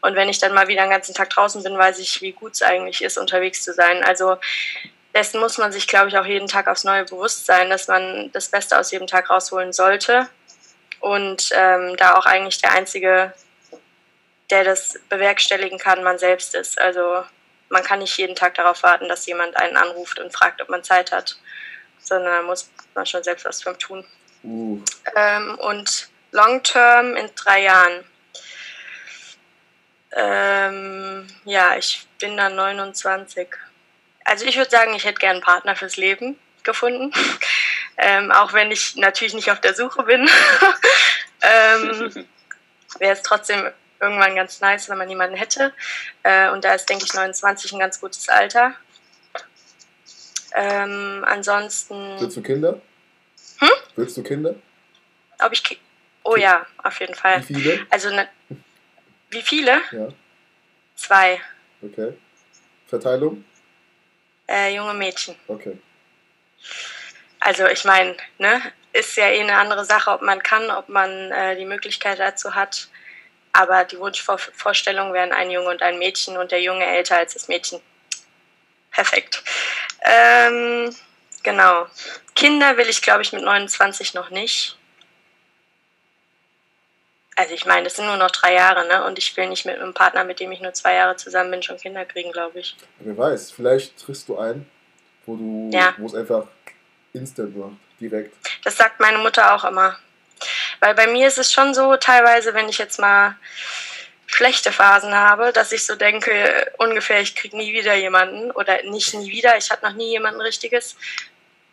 Und wenn ich dann mal wieder den ganzen Tag draußen bin, weiß ich, wie gut es eigentlich ist, unterwegs zu sein. Also dessen muss man sich, glaube ich, auch jeden Tag aufs Neue bewusst sein, dass man das Beste aus jedem Tag rausholen sollte. Und ähm, da auch eigentlich der Einzige, der das bewerkstelligen kann, man selbst ist. Also man kann nicht jeden Tag darauf warten, dass jemand einen anruft und fragt, ob man Zeit hat, sondern da muss man schon selbst was für tun. Uh. Ähm, und Long Term in drei Jahren. Ähm, ja, ich bin dann 29. Also ich würde sagen, ich hätte gerne einen Partner fürs Leben gefunden. (laughs) ähm, auch wenn ich natürlich nicht auf der Suche bin. (laughs) ähm, (laughs) Wäre es trotzdem irgendwann ganz nice, wenn man jemanden hätte. Äh, und da ist, denke ich, 29 ein ganz gutes Alter. Ähm, ansonsten. Willst du Kinder? Hm? Willst du Kinder? Ob ich. Ki oh ja, auf jeden Fall. Wie viele? Also, ne, wie viele? Ja. Zwei. Okay. Verteilung? Äh, junge Mädchen. Okay. Also, ich meine, ne, ist ja eh eine andere Sache, ob man kann, ob man äh, die Möglichkeit dazu hat. Aber die Wunschvorstellung wären ein Junge und ein Mädchen und der Junge älter als das Mädchen. Perfekt. Ähm, genau. Kinder will ich, glaube ich, mit 29 noch nicht. Also ich meine, das sind nur noch drei Jahre, ne? Und ich will nicht mit einem Partner, mit dem ich nur zwei Jahre zusammen bin, schon Kinder kriegen, glaube ich. Wer weiß, vielleicht triffst du einen, wo du, ja. wo es einfach instant macht, direkt. Das sagt meine Mutter auch immer. Weil bei mir ist es schon so, teilweise, wenn ich jetzt mal schlechte Phasen habe, dass ich so denke, ungefähr, ich kriege nie wieder jemanden oder nicht nie wieder, ich hatte noch nie jemanden richtiges,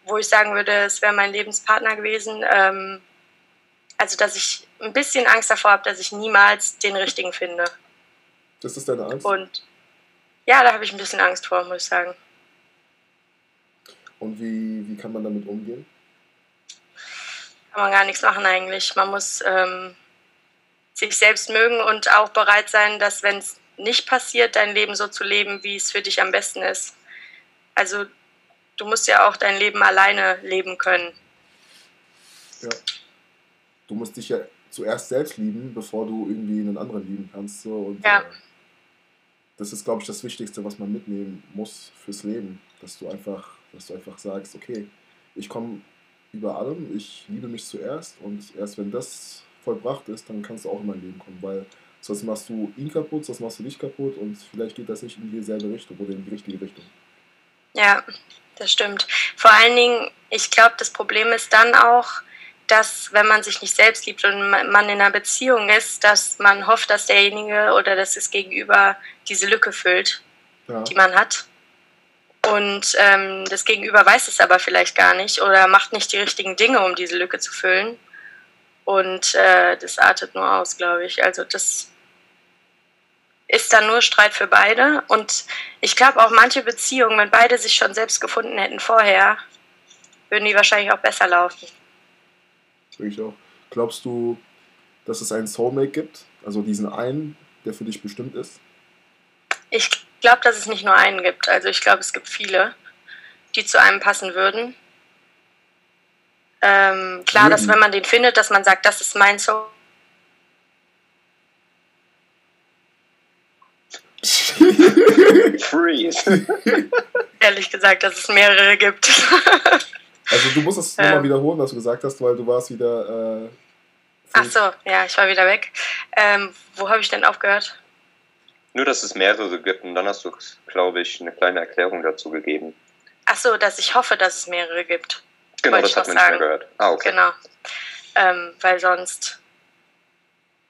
wo ich sagen würde, es wäre mein Lebenspartner gewesen. Ähm, also, dass ich ein bisschen Angst davor habe, dass ich niemals den richtigen finde. Das ist deine Angst? Und ja, da habe ich ein bisschen Angst vor, muss ich sagen. Und wie, wie kann man damit umgehen? Kann man gar nichts machen eigentlich. Man muss ähm, sich selbst mögen und auch bereit sein, dass wenn es nicht passiert, dein Leben so zu leben, wie es für dich am besten ist. Also du musst ja auch dein Leben alleine leben können. Ja. Du musst dich ja zuerst selbst lieben, bevor du irgendwie einen anderen lieben kannst. So. Und, ja. Äh, das ist, glaube ich, das Wichtigste, was man mitnehmen muss fürs Leben. Dass du einfach, dass du einfach sagst, okay, ich komme über allem. Ich liebe mich zuerst und erst wenn das vollbracht ist, dann kannst du auch in mein Leben kommen, weil sonst machst du ihn kaputt, sonst machst du dich kaputt und vielleicht geht das nicht in dieselbe Richtung oder in die richtige Richtung. Ja, das stimmt. Vor allen Dingen, ich glaube, das Problem ist dann auch, dass wenn man sich nicht selbst liebt und man in einer Beziehung ist, dass man hofft, dass derjenige oder dass das Gegenüber diese Lücke füllt, ja. die man hat. Und ähm, das Gegenüber weiß es aber vielleicht gar nicht oder macht nicht die richtigen Dinge, um diese Lücke zu füllen. Und äh, das artet nur aus, glaube ich. Also das ist dann nur Streit für beide. Und ich glaube auch manche Beziehungen, wenn beide sich schon selbst gefunden hätten vorher, würden die wahrscheinlich auch besser laufen. Ich auch. Glaubst du, dass es einen Soulmate gibt? Also diesen einen, der für dich bestimmt ist? Ich glaube, dass es nicht nur einen gibt. Also ich glaube, es gibt viele, die zu einem passen würden. Ähm, klar, mhm. dass wenn man den findet, dass man sagt, das ist mein Soul. (laughs) Freeze. (laughs) Ehrlich gesagt, dass es mehrere gibt. (laughs) Also du musst es Ja. nochmal wiederholen, was du gesagt hast, weil du warst wieder... Äh, Ach so, ja, ich war wieder weg. Ähm, wo habe ich denn aufgehört? Nur, dass es mehrere gibt und dann hast du, glaube ich, eine kleine Erklärung dazu gegeben. Ach so, dass ich hoffe, dass es mehrere gibt. Genau, Wollte das ich hat man nicht mehr gehört. Ah, okay. Genau. Ähm, weil sonst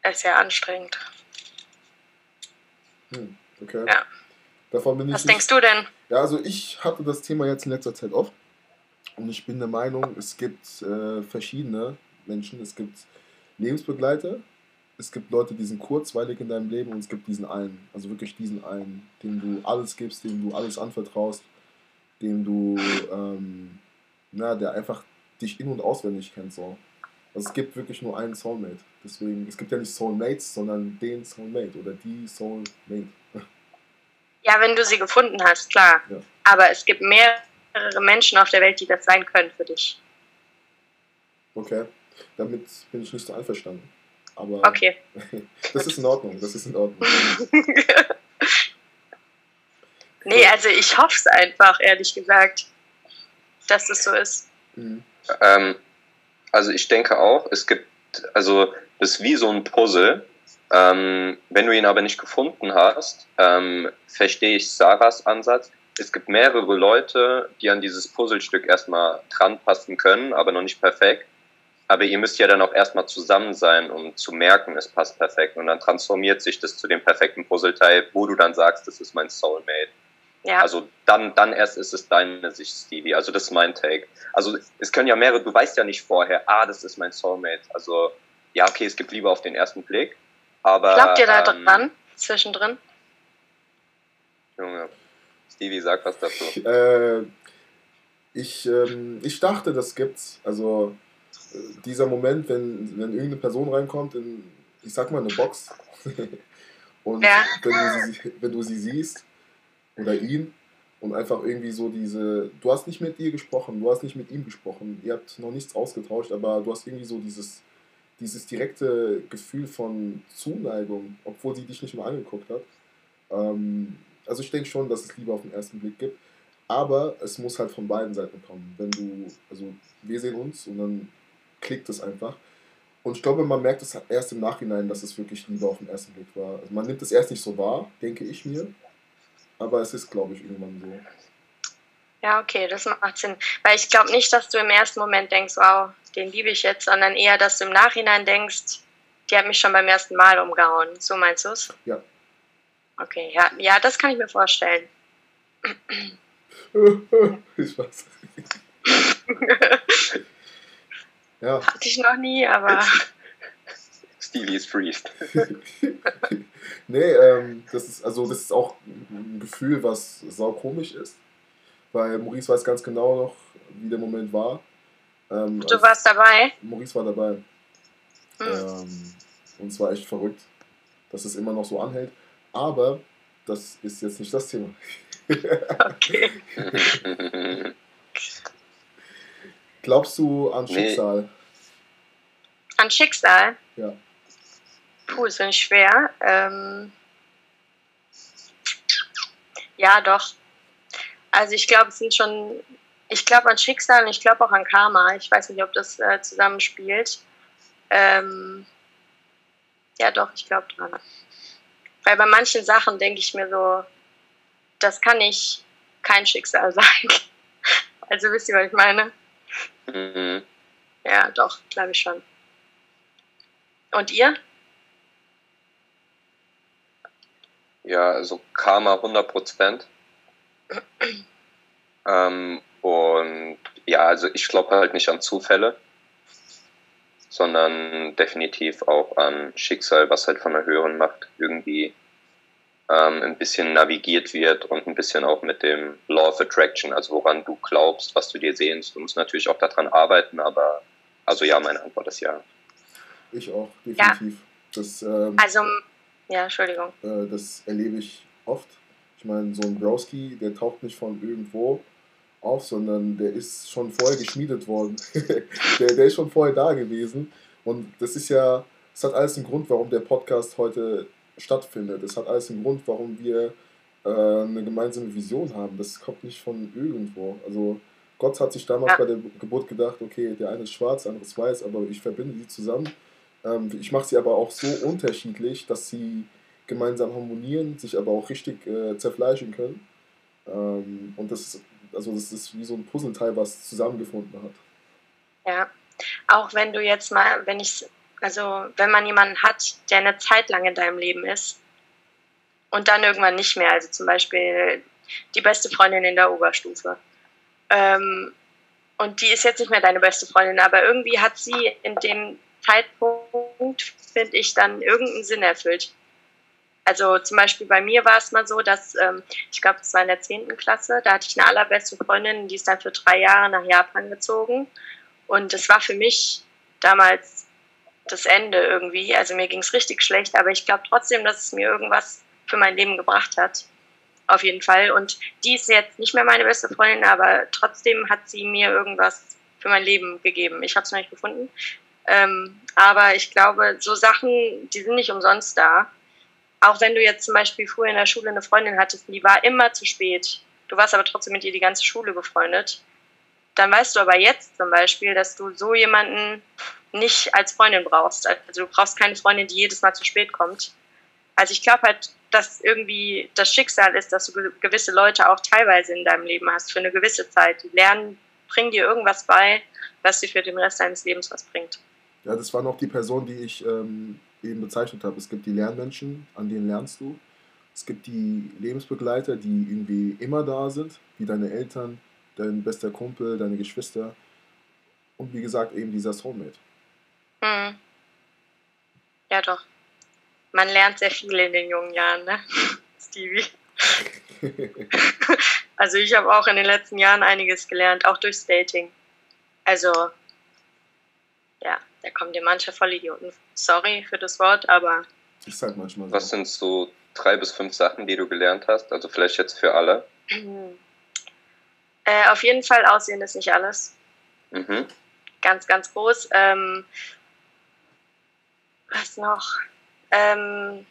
ist ja anstrengend. hm, okay. Ja. Davon bin ich Was nicht- denkst du denn? Ja, also ich hatte das Thema jetzt in letzter Zeit oft. Und ich bin der Meinung, es gibt äh, verschiedene Menschen. Es gibt Lebensbegleiter, es gibt Leute, die sind kurzweilig in deinem Leben und es gibt diesen einen. Also wirklich diesen einen, dem du alles gibst, dem du alles anvertraust, dem du, ähm, na, der einfach dich in- und auswendig kennt. So. Also es gibt wirklich nur einen Soulmate. Deswegen, es gibt ja nicht Soulmates, sondern den Soulmate oder die Soulmate. (laughs) Ja, wenn du sie gefunden hast, klar. Ja. Aber es gibt mehrere Menschen auf der Welt, die das sein können für dich. Okay, damit bin ich nicht so einverstanden. Aber Okay. (laughs) das ist in Ordnung, das ist in Ordnung. (laughs) nee, also ich hoffe es einfach, ehrlich gesagt, dass das so ist. Mhm. Ähm, also ich denke auch, es gibt, also das ist wie so ein Puzzle. Ähm, wenn du ihn aber nicht gefunden hast, ähm, verstehe ich Sarahs Ansatz. Es gibt mehrere Leute, die an dieses Puzzlestück erstmal dran passen können, aber noch nicht perfekt. Aber ihr müsst ja dann auch erstmal zusammen sein, um zu merken, es passt perfekt. Und dann transformiert sich das zu dem perfekten Puzzleteil, wo du dann sagst, das ist mein Soulmate. Ja, Also dann, dann erst ist es deine Sicht, Stevie. Also das ist mein Take. Also es können ja mehrere, du weißt ja nicht vorher, ah, das ist mein Soulmate. Also ja, okay, es gibt Liebe auf den ersten Blick. Aber glaubt ihr da ähm, dran, zwischendrin? Junge, Stevie, sag was dazu. Äh, ich, ähm, ich dachte, das gibt's. Also dieser Moment, wenn, wenn irgendeine Person reinkommt in, ich sag mal, eine Box (laughs) und Ja. wenn, du sie, wenn du sie siehst oder ihn und einfach irgendwie so diese, du hast nicht mit ihr gesprochen, du hast nicht mit ihm gesprochen, ihr habt noch nichts ausgetauscht, aber du hast irgendwie so dieses, dieses direkte Gefühl von Zuneigung, obwohl sie dich nicht mal angeguckt hat. Ähm, also ich denke schon, dass es Liebe auf den ersten Blick gibt. Aber es muss halt von beiden Seiten kommen. Wenn du, also wir sehen uns und dann klickt es einfach. Und ich glaube, man merkt es erst im Nachhinein, dass es wirklich Liebe auf den ersten Blick war. Also man nimmt es erst nicht so wahr, denke ich mir. Aber es ist, glaube ich, irgendwann so. Ja, okay, das macht Sinn. Weil ich glaube nicht, dass du im ersten Moment denkst, wow, den liebe ich jetzt, sondern eher, dass du im Nachhinein denkst, die hat mich schon beim ersten Mal umgehauen. So meinst du es? Ja. Okay, ja, ja, das kann ich mir vorstellen. (laughs) ich weiß. (laughs) ja. Hatte ich noch nie, aber (laughs) Stevie ist freezed. (laughs) nee, ähm, das ist also das ist auch ein Gefühl, was sau komisch ist. Weil Maurice weiß ganz genau noch, wie der Moment war. Ähm, du warst dabei. Maurice war dabei. Hm. Ähm, und es war echt verrückt, dass es immer noch so anhält. Aber das ist jetzt nicht das Thema. (laughs) Okay. Glaubst du an Nee. Schicksal? An Schicksal? Ja. Puh, ist nicht schwer. Ähm, ja, doch. Also ich glaube, es sind schon, ich glaube an Schicksal und ich glaube auch an Karma. Ich weiß nicht, ob das äh, zusammenspielt. Ähm, ja, doch, ich glaube dran. Weil bei manchen Sachen denke ich mir so, das kann nicht kein Schicksal (laughs) sein. Also wisst ihr, was ich meine? Mhm. Ja, doch, glaube ich schon. Und ihr? Ja, also Karma 100 Prozent. (clears throat) ähm, und ja, also ich glaube halt nicht an Zufälle, sondern definitiv auch an Schicksal, was halt von der höheren Macht irgendwie ähm, ein bisschen navigiert wird und ein bisschen auch mit dem Law of Attraction, also woran du glaubst, was du dir sehnst. Du musst natürlich auch daran arbeiten, aber also ja, meine Antwort ist ja. Ich auch, definitiv. Das, ähm, Also, ja, Entschuldigung. äh, das erlebe ich oft. Ich meine, so ein Browski, der taucht nicht von irgendwo auf, sondern der ist schon vorher geschmiedet worden. (laughs) der, der ist schon vorher da gewesen. Und das ist ja, es hat alles einen Grund, warum der Podcast heute stattfindet. Es hat alles einen Grund, warum wir äh, eine gemeinsame Vision haben. Das kommt nicht von irgendwo. Also Gott hat sich damals ja. bei der Geburt gedacht, okay, der eine ist schwarz, der andere ist weiß, aber ich verbinde die zusammen. Ähm, ich mache sie aber auch so unterschiedlich, dass sie gemeinsam harmonieren, sich aber auch richtig äh, zerfleischen können. Ähm, und das ist, also das ist wie so ein Puzzleteil, was zusammengefunden hat. Ja, auch wenn du jetzt mal, wenn ich, also wenn man jemanden hat, der eine Zeit lang in deinem Leben ist und dann irgendwann nicht mehr, also zum Beispiel die beste Freundin in der Oberstufe. Ähm, und die ist jetzt nicht mehr deine beste Freundin, aber irgendwie hat sie in dem Zeitpunkt, finde ich, dann irgendeinen Sinn erfüllt. Also zum Beispiel bei mir war es mal so, dass ähm, ich glaube, es war in der 10. Klasse, da hatte ich eine allerbeste Freundin, die ist dann für drei Jahre nach Japan gezogen. Und es war für mich damals das Ende irgendwie. Also mir ging es richtig schlecht, aber ich glaube trotzdem, dass es mir irgendwas für mein Leben gebracht hat. Auf jeden Fall. Und die ist jetzt nicht mehr meine beste Freundin, aber trotzdem hat sie mir irgendwas für mein Leben gegeben. Ich habe es noch nicht gefunden. Ähm, aber ich glaube, so Sachen, die sind nicht umsonst da. Auch wenn du jetzt zum Beispiel früher in der Schule eine Freundin hattest, die war immer zu spät. Du warst aber trotzdem mit ihr die ganze Schule befreundet. Dann weißt du aber jetzt zum Beispiel, dass du so jemanden nicht als Freundin brauchst. Also du brauchst keine Freundin, die jedes Mal zu spät kommt. Also ich glaube halt, dass irgendwie das Schicksal ist, dass du gewisse Leute auch teilweise in deinem Leben hast für eine gewisse Zeit. Die lernen, bringen dir irgendwas bei, was dir für den Rest deines Lebens was bringt. Ja, das war noch die Person, die ich ähm, eben bezeichnet habe. Es gibt die Lernmenschen, an denen lernst du. Es gibt die Lebensbegleiter, die irgendwie immer da sind, wie deine Eltern, dein bester Kumpel, deine Geschwister. Und wie gesagt, eben dieser Soulmate. Hm. Ja, doch. Man lernt sehr viel in den jungen Jahren, ne? (laughs) Stevie. (laughs) also ich habe auch in den letzten Jahren einiges gelernt, auch durchs Dating. Also, ja, da kommen dir manche Vollidioten. Sorry für das Wort, aber. Ich sag manchmal so. Was sind so drei bis fünf Sachen, die du gelernt hast? Also vielleicht jetzt für alle? Äh, auf jeden Fall Aussehen ist nicht alles. Mhm. Ganz, ganz groß. Ähm, was noch? Ähm,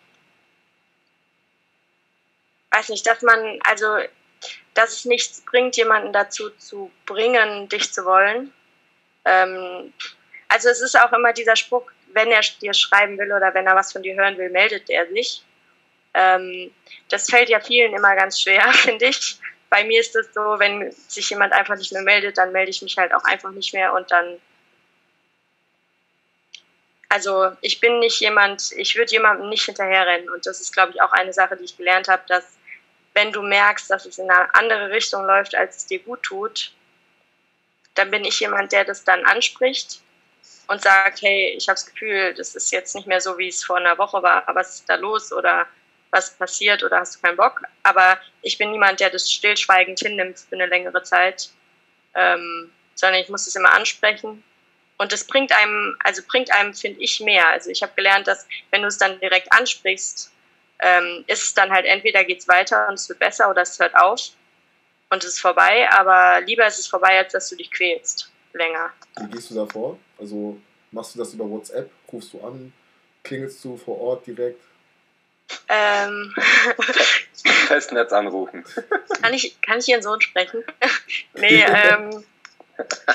weiß nicht, dass man, also, dass es nichts bringt, jemanden dazu zu bringen, dich zu wollen. Ähm, also es ist auch immer dieser Spruch, wenn er dir schreiben will oder wenn er was von dir hören will, meldet er sich. Ähm, das fällt ja vielen immer ganz schwer, (laughs) finde ich. Bei mir ist es so, wenn sich jemand einfach nicht mehr meldet, dann melde ich mich halt auch einfach nicht mehr und dann. Also ich bin nicht jemand, ich würde jemandem nicht hinterherrennen und das ist, glaube ich, auch eine Sache, die ich gelernt habe, dass wenn du merkst, dass es in eine andere Richtung läuft, als es dir gut tut, dann bin ich jemand, der das dann anspricht und sagt, hey, ich habe das Gefühl, das ist jetzt nicht mehr so, wie es vor einer Woche war, was ist da los oder was passiert oder hast du keinen Bock? Aber ich bin niemand, der das stillschweigend hinnimmt für eine längere Zeit, ähm, sondern ich muss es immer ansprechen. Und das bringt einem, also bringt einem, finde ich, mehr. Also ich habe gelernt, dass wenn du es dann direkt ansprichst, ähm, ist es dann halt entweder geht es weiter und es wird besser oder es hört auf und es ist vorbei. Aber lieber ist es vorbei, als dass du dich quälst länger. Wie gehst du da vor? Also machst du das über WhatsApp? Rufst du an? Klingelst du vor Ort direkt? Ähm. Festnetz anrufen. Kann ich, kann ich Ihren Sohn sprechen? (laughs) nee, (laughs) ähm.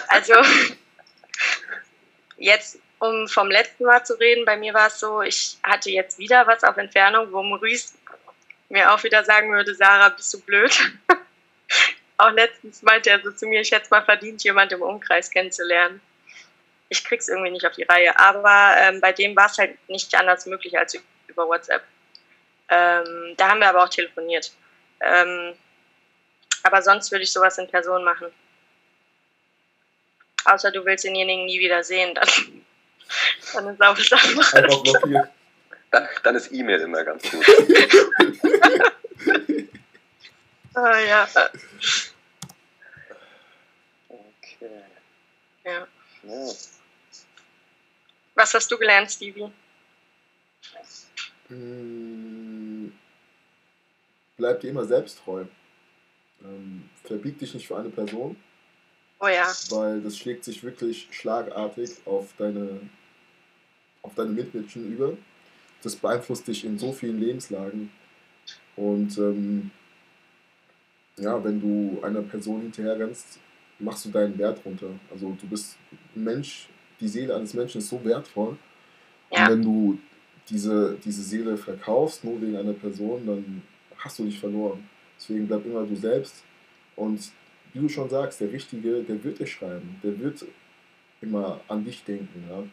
Also, jetzt, um vom letzten Mal zu reden, bei mir war es so, ich hatte jetzt wieder was auf Entfernung, wo Maurice mir auch wieder sagen würde, Sarah, bist du blöd? (laughs) auch letztens meinte er so zu mir, ich hätte es mal verdient, jemand im Umkreis kennenzulernen. Ich krieg's irgendwie nicht auf die Reihe. Aber ähm, bei dem war es halt nicht anders möglich als über WhatsApp. Ähm, da haben wir aber auch telefoniert. Ähm, aber sonst würde ich sowas in Person machen. Außer du willst denjenigen nie wieder sehen, dann, dann ist auch was anderes. Einfach blockiert. Dann, dann ist E-Mail immer ganz gut. (laughs) ah ja. Ja. ja. Was hast du gelernt, Stevie? Hm, bleib dir immer selbst treu. Ähm, verbieg dich nicht für eine Person. Oh ja. Weil das schlägt sich wirklich schlagartig auf deine, auf deine Mitmenschen über. Das beeinflusst dich in so vielen Lebenslagen. Und ähm, ja, wenn du einer Person hinterher rennst, machst du deinen Wert runter. Also du bist ein Mensch, die Seele eines Menschen ist so wertvoll. Ja. Und wenn du diese, diese Seele verkaufst, nur wegen einer Person, dann hast du dich verloren. Deswegen bleib immer du selbst. Und wie du schon sagst, der Richtige, der wird dir schreiben. Der wird immer an dich denken. Ja?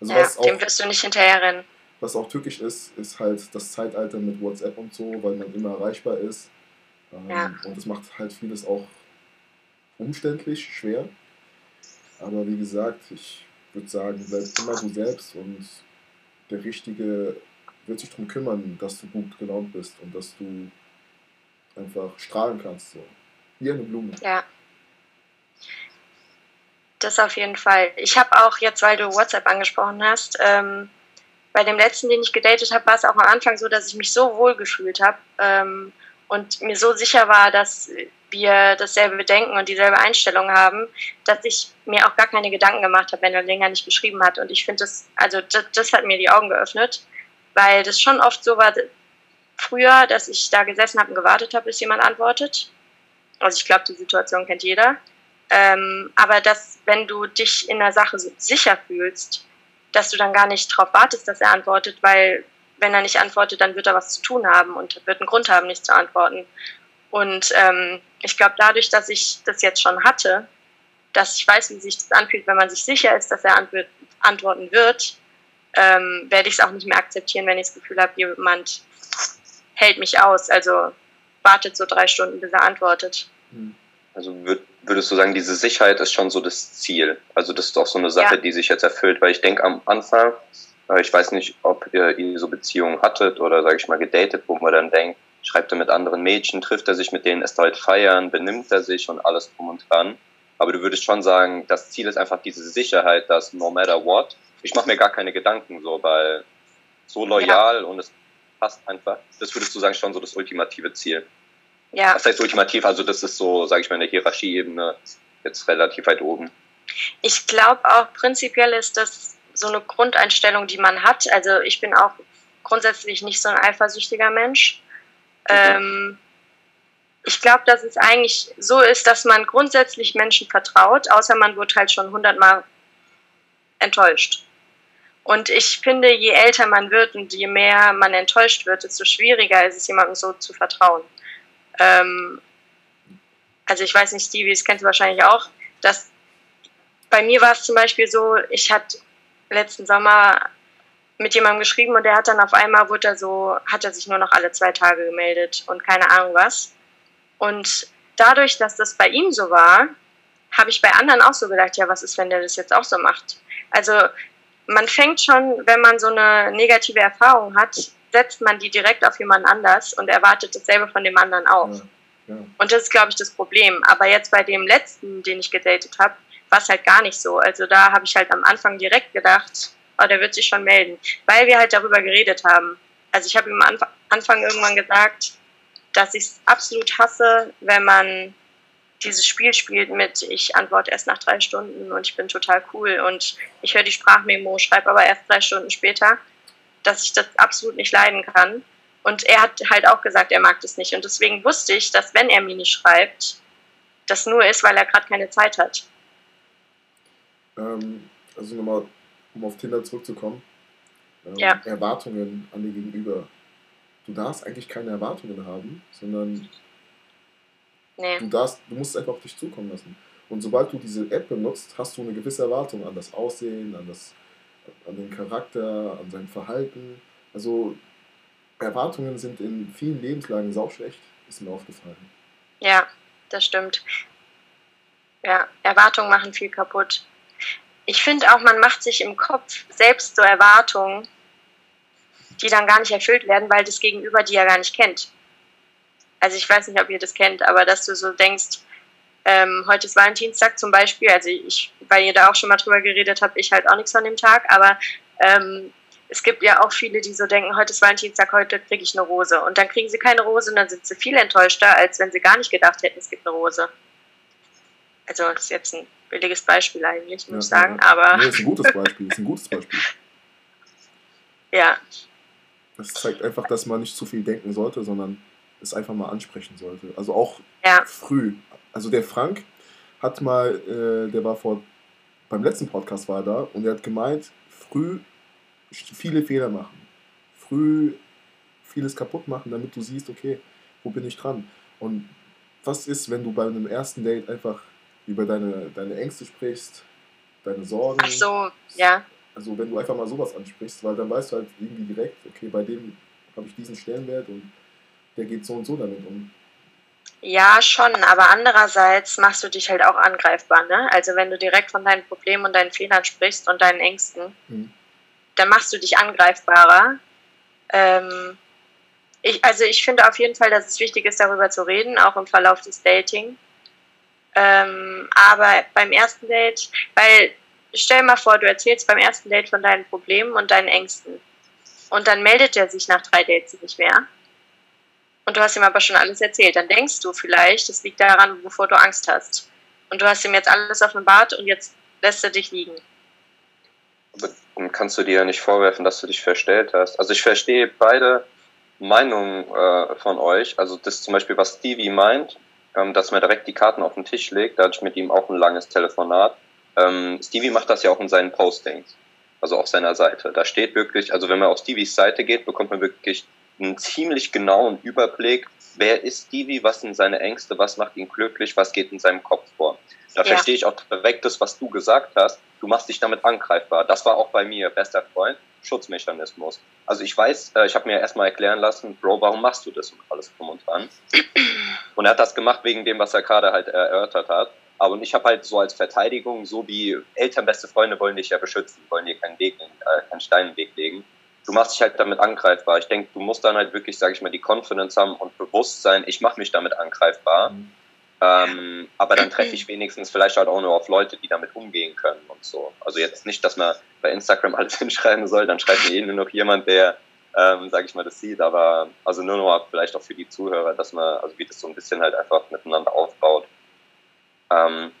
Also ja, auch, dem wirst du nicht hinterherrennen. Was auch tückisch ist, ist halt das Zeitalter mit WhatsApp und so, weil man immer erreichbar ist. Ähm, ja. Und das macht halt vieles auch umständlich, schwer. Aber wie gesagt, ich würde sagen, bleib immer du selbst und der Richtige wird sich darum kümmern, dass du gut gelaunt bist und dass du einfach strahlen kannst. So. Wie eine Blume. Ja. Das auf jeden Fall. Ich habe auch jetzt, weil du WhatsApp angesprochen hast, ähm, bei dem letzten, den ich gedatet habe, war es auch am Anfang so, dass ich mich so wohl gefühlt habe ähm, und mir so sicher war, dass wir dasselbe denken und dieselbe Einstellung haben, dass ich mir auch gar keine Gedanken gemacht habe, wenn er länger nicht geschrieben hat. Und ich finde das, also das, das, hat mir die Augen geöffnet, weil das schon oft so war, früher, dass ich da gesessen habe und gewartet habe, bis jemand antwortet. Also ich glaube, die Situation kennt jeder. Ähm, aber dass, wenn du dich in der Sache so sicher fühlst, dass du dann gar nicht darauf wartest, dass er antwortet, weil wenn er nicht antwortet, dann wird er was zu tun haben und wird einen Grund haben, nicht zu antworten. Und ähm, ich glaube, dadurch, dass ich das jetzt schon hatte, dass ich weiß, wie sich das anfühlt, wenn man sich sicher ist, dass er antworten wird, ähm, werde ich es auch nicht mehr akzeptieren, wenn ich das Gefühl habe, jemand hält mich aus. Also wartet so drei Stunden, bis er antwortet. Hm. Also würd, würdest du sagen, diese Sicherheit ist schon so das Ziel? Also das ist auch so eine Sache, ja. die sich jetzt erfüllt, weil ich denke am Anfang, äh, ich weiß nicht, ob ihr, ihr so Beziehungen hattet oder sage ich mal gedatet, wo man dann denkt, schreibt er mit anderen Mädchen, trifft er sich mit denen, ist er halt feiern, benimmt er sich und alles drum und dran. Aber du würdest schon sagen, das Ziel ist einfach diese Sicherheit, dass no matter what, ich mache mir gar keine Gedanken so, weil so loyal ja. und es passt einfach. Das würdest du sagen, schon so das ultimative Ziel. Ja. Das heißt ultimativ, also das ist so, sage ich mal, in der Hierarchieebene jetzt relativ weit oben. Ich glaube auch prinzipiell ist das so eine Grundeinstellung, die man hat. Also ich bin auch grundsätzlich nicht so ein eifersüchtiger Mensch. Mhm. Ähm, ich glaube, dass es eigentlich so ist, dass man grundsätzlich Menschen vertraut, außer man wird halt schon hundertmal enttäuscht. Und ich finde, je älter man wird und je mehr man enttäuscht wird, desto schwieriger ist es, jemandem so zu vertrauen. Ähm, also ich weiß nicht, Stevie, das kennst du wahrscheinlich auch, dass bei mir war es zum Beispiel so, ich hatte letzten Sommer mit jemandem geschrieben und der hat dann auf einmal wurde er so, hat er sich nur noch alle zwei Tage gemeldet und keine Ahnung was. Und dadurch, dass das bei ihm so war, habe ich bei anderen auch so gedacht, ja, was ist, wenn der das jetzt auch so macht? Also man fängt schon, wenn man so eine negative Erfahrung hat, setzt man die direkt auf jemand anders und erwartet dasselbe von dem anderen auch. Ja, ja. Und das ist, glaube ich, das Problem. Aber jetzt bei dem letzten, den ich gedatet habe, war es halt gar nicht so. Also da habe ich halt am Anfang direkt gedacht, oh, der wird sich schon melden, weil wir halt darüber geredet haben. Also ich habe ihm am Anfang irgendwann gesagt, dass ich es absolut hasse, wenn man dieses Spiel spielt mit, ich antworte erst nach drei Stunden und ich bin total cool und ich höre die Sprachmemo, schreibe aber erst drei Stunden später, dass ich das absolut nicht leiden kann. Und er hat halt auch gesagt, er mag das nicht. Und deswegen wusste ich, dass wenn er mir nicht schreibt, das nur ist, weil er gerade keine Zeit hat. Ähm, also nochmal um auf Tinder zurückzukommen, ähm, ja. Erwartungen an die Gegenüber. Du darfst eigentlich keine Erwartungen haben, sondern nee. du, darfst, du musst es einfach auf dich zukommen lassen. Und sobald du diese App benutzt, hast du eine gewisse Erwartung an das Aussehen, an, das, an den Charakter, an sein Verhalten. Also Erwartungen sind in vielen Lebenslagen sauschlecht, ist mir aufgefallen. Ja, das stimmt. Ja, Erwartungen machen viel kaputt ich finde auch, man macht sich im Kopf selbst so Erwartungen, die dann gar nicht erfüllt werden, weil das Gegenüber die ja gar nicht kennt. Also ich weiß nicht, ob ihr das kennt, aber dass du so denkst, ähm, heute ist Valentinstag zum Beispiel, also ich, weil ihr da auch schon mal drüber geredet habt, ich halt auch nichts von dem Tag, aber ähm, es gibt ja auch viele, die so denken, heute ist Valentinstag, heute kriege ich eine Rose. Und dann kriegen sie keine Rose und dann sind sie viel enttäuschter, als wenn sie gar nicht gedacht hätten, es gibt eine Rose. Also das ist jetzt ein billiges Beispiel eigentlich, muss ich sagen. Ja. Aber nee, ist ein gutes Beispiel, ist ein gutes Beispiel. (laughs) ja. Das zeigt einfach, dass man nicht zu viel denken sollte, sondern es einfach mal ansprechen sollte. Also auch Ja. früh. Also der Frank hat mal, äh, der war vor, beim letzten Podcast war er da und er hat gemeint, früh viele Fehler machen. Früh vieles kaputt machen, damit du siehst, okay, wo bin ich dran? Und was ist, wenn du bei einem ersten Date einfach über deine, deine Ängste sprichst, deine Sorgen? Ach so, ja. Also wenn du einfach mal sowas ansprichst, weil dann weißt du halt irgendwie direkt, okay, bei dem habe ich diesen Stellenwert und der geht so und so damit um. Ja, schon, aber andererseits machst du dich halt auch angreifbar, ne? Also wenn du direkt von deinen Problemen und deinen Fehlern sprichst und deinen Ängsten, Mhm. dann machst du dich angreifbarer. Ähm, ich, also ich finde auf jeden Fall, dass es wichtig ist, darüber zu reden, auch im Verlauf des Dating. Ähm, aber beim ersten Date, weil stell mal vor, du erzählst beim ersten Date von deinen Problemen und deinen Ängsten. Und dann meldet er sich nach drei Dates nicht mehr. Und du hast ihm aber schon alles erzählt. Dann denkst du vielleicht, es liegt daran, wovor du Angst hast. Und du hast ihm jetzt alles auf dem Bart und jetzt lässt er dich liegen. Aber dann kannst du dir ja nicht vorwerfen, dass du dich verstellt hast. Also ich verstehe beide Meinungen äh, von euch. Also das zum Beispiel, was Stevie meint, ähm, dass man direkt die Karten auf den Tisch legt. Da hatte ich mit ihm auch ein langes Telefonat. Ähm, Stevie macht das ja auch in seinen Postings, also auf seiner Seite. Da steht wirklich, also wenn man auf Stevies Seite geht, bekommt man wirklich einen ziemlich genauen Überblick, wer ist Stevie, was sind seine Ängste, was macht ihn glücklich, was geht in seinem Kopf vor. Da Ja. verstehe ich auch direkt das, was du gesagt hast. Du machst dich damit angreifbar. Das war auch bei mir, bester Freund, Schutzmechanismus. Also ich weiß, äh, ich habe mir erstmal erklären lassen, Bro, warum machst du das und alles drum und dran. (clears throat) Und er hat das gemacht wegen dem, was er gerade halt erörtert hat. Aber ich habe halt so als Verteidigung, so wie Eltern, beste Freunde wollen dich ja beschützen, wollen dir keinen Weg, äh, keinen Stein in den Weg legen. Du machst dich halt damit angreifbar. Ich denke, du musst dann halt wirklich, sage ich mal, die Confidence haben und Bewusstsein, ich mache mich damit angreifbar. Mhm. Ähm, aber dann treffe ich wenigstens vielleicht halt auch nur auf Leute, die damit umgehen können und so. Also jetzt nicht, dass man bei Instagram (laughs) alles hinschreiben soll, dann schreibt mir eh nur noch jemand, der, ähm, sage ich mal, das sieht. Aber also nur noch vielleicht auch für die Zuhörer, dass man, also wie das so ein bisschen halt einfach miteinander aufbaut. Ähm,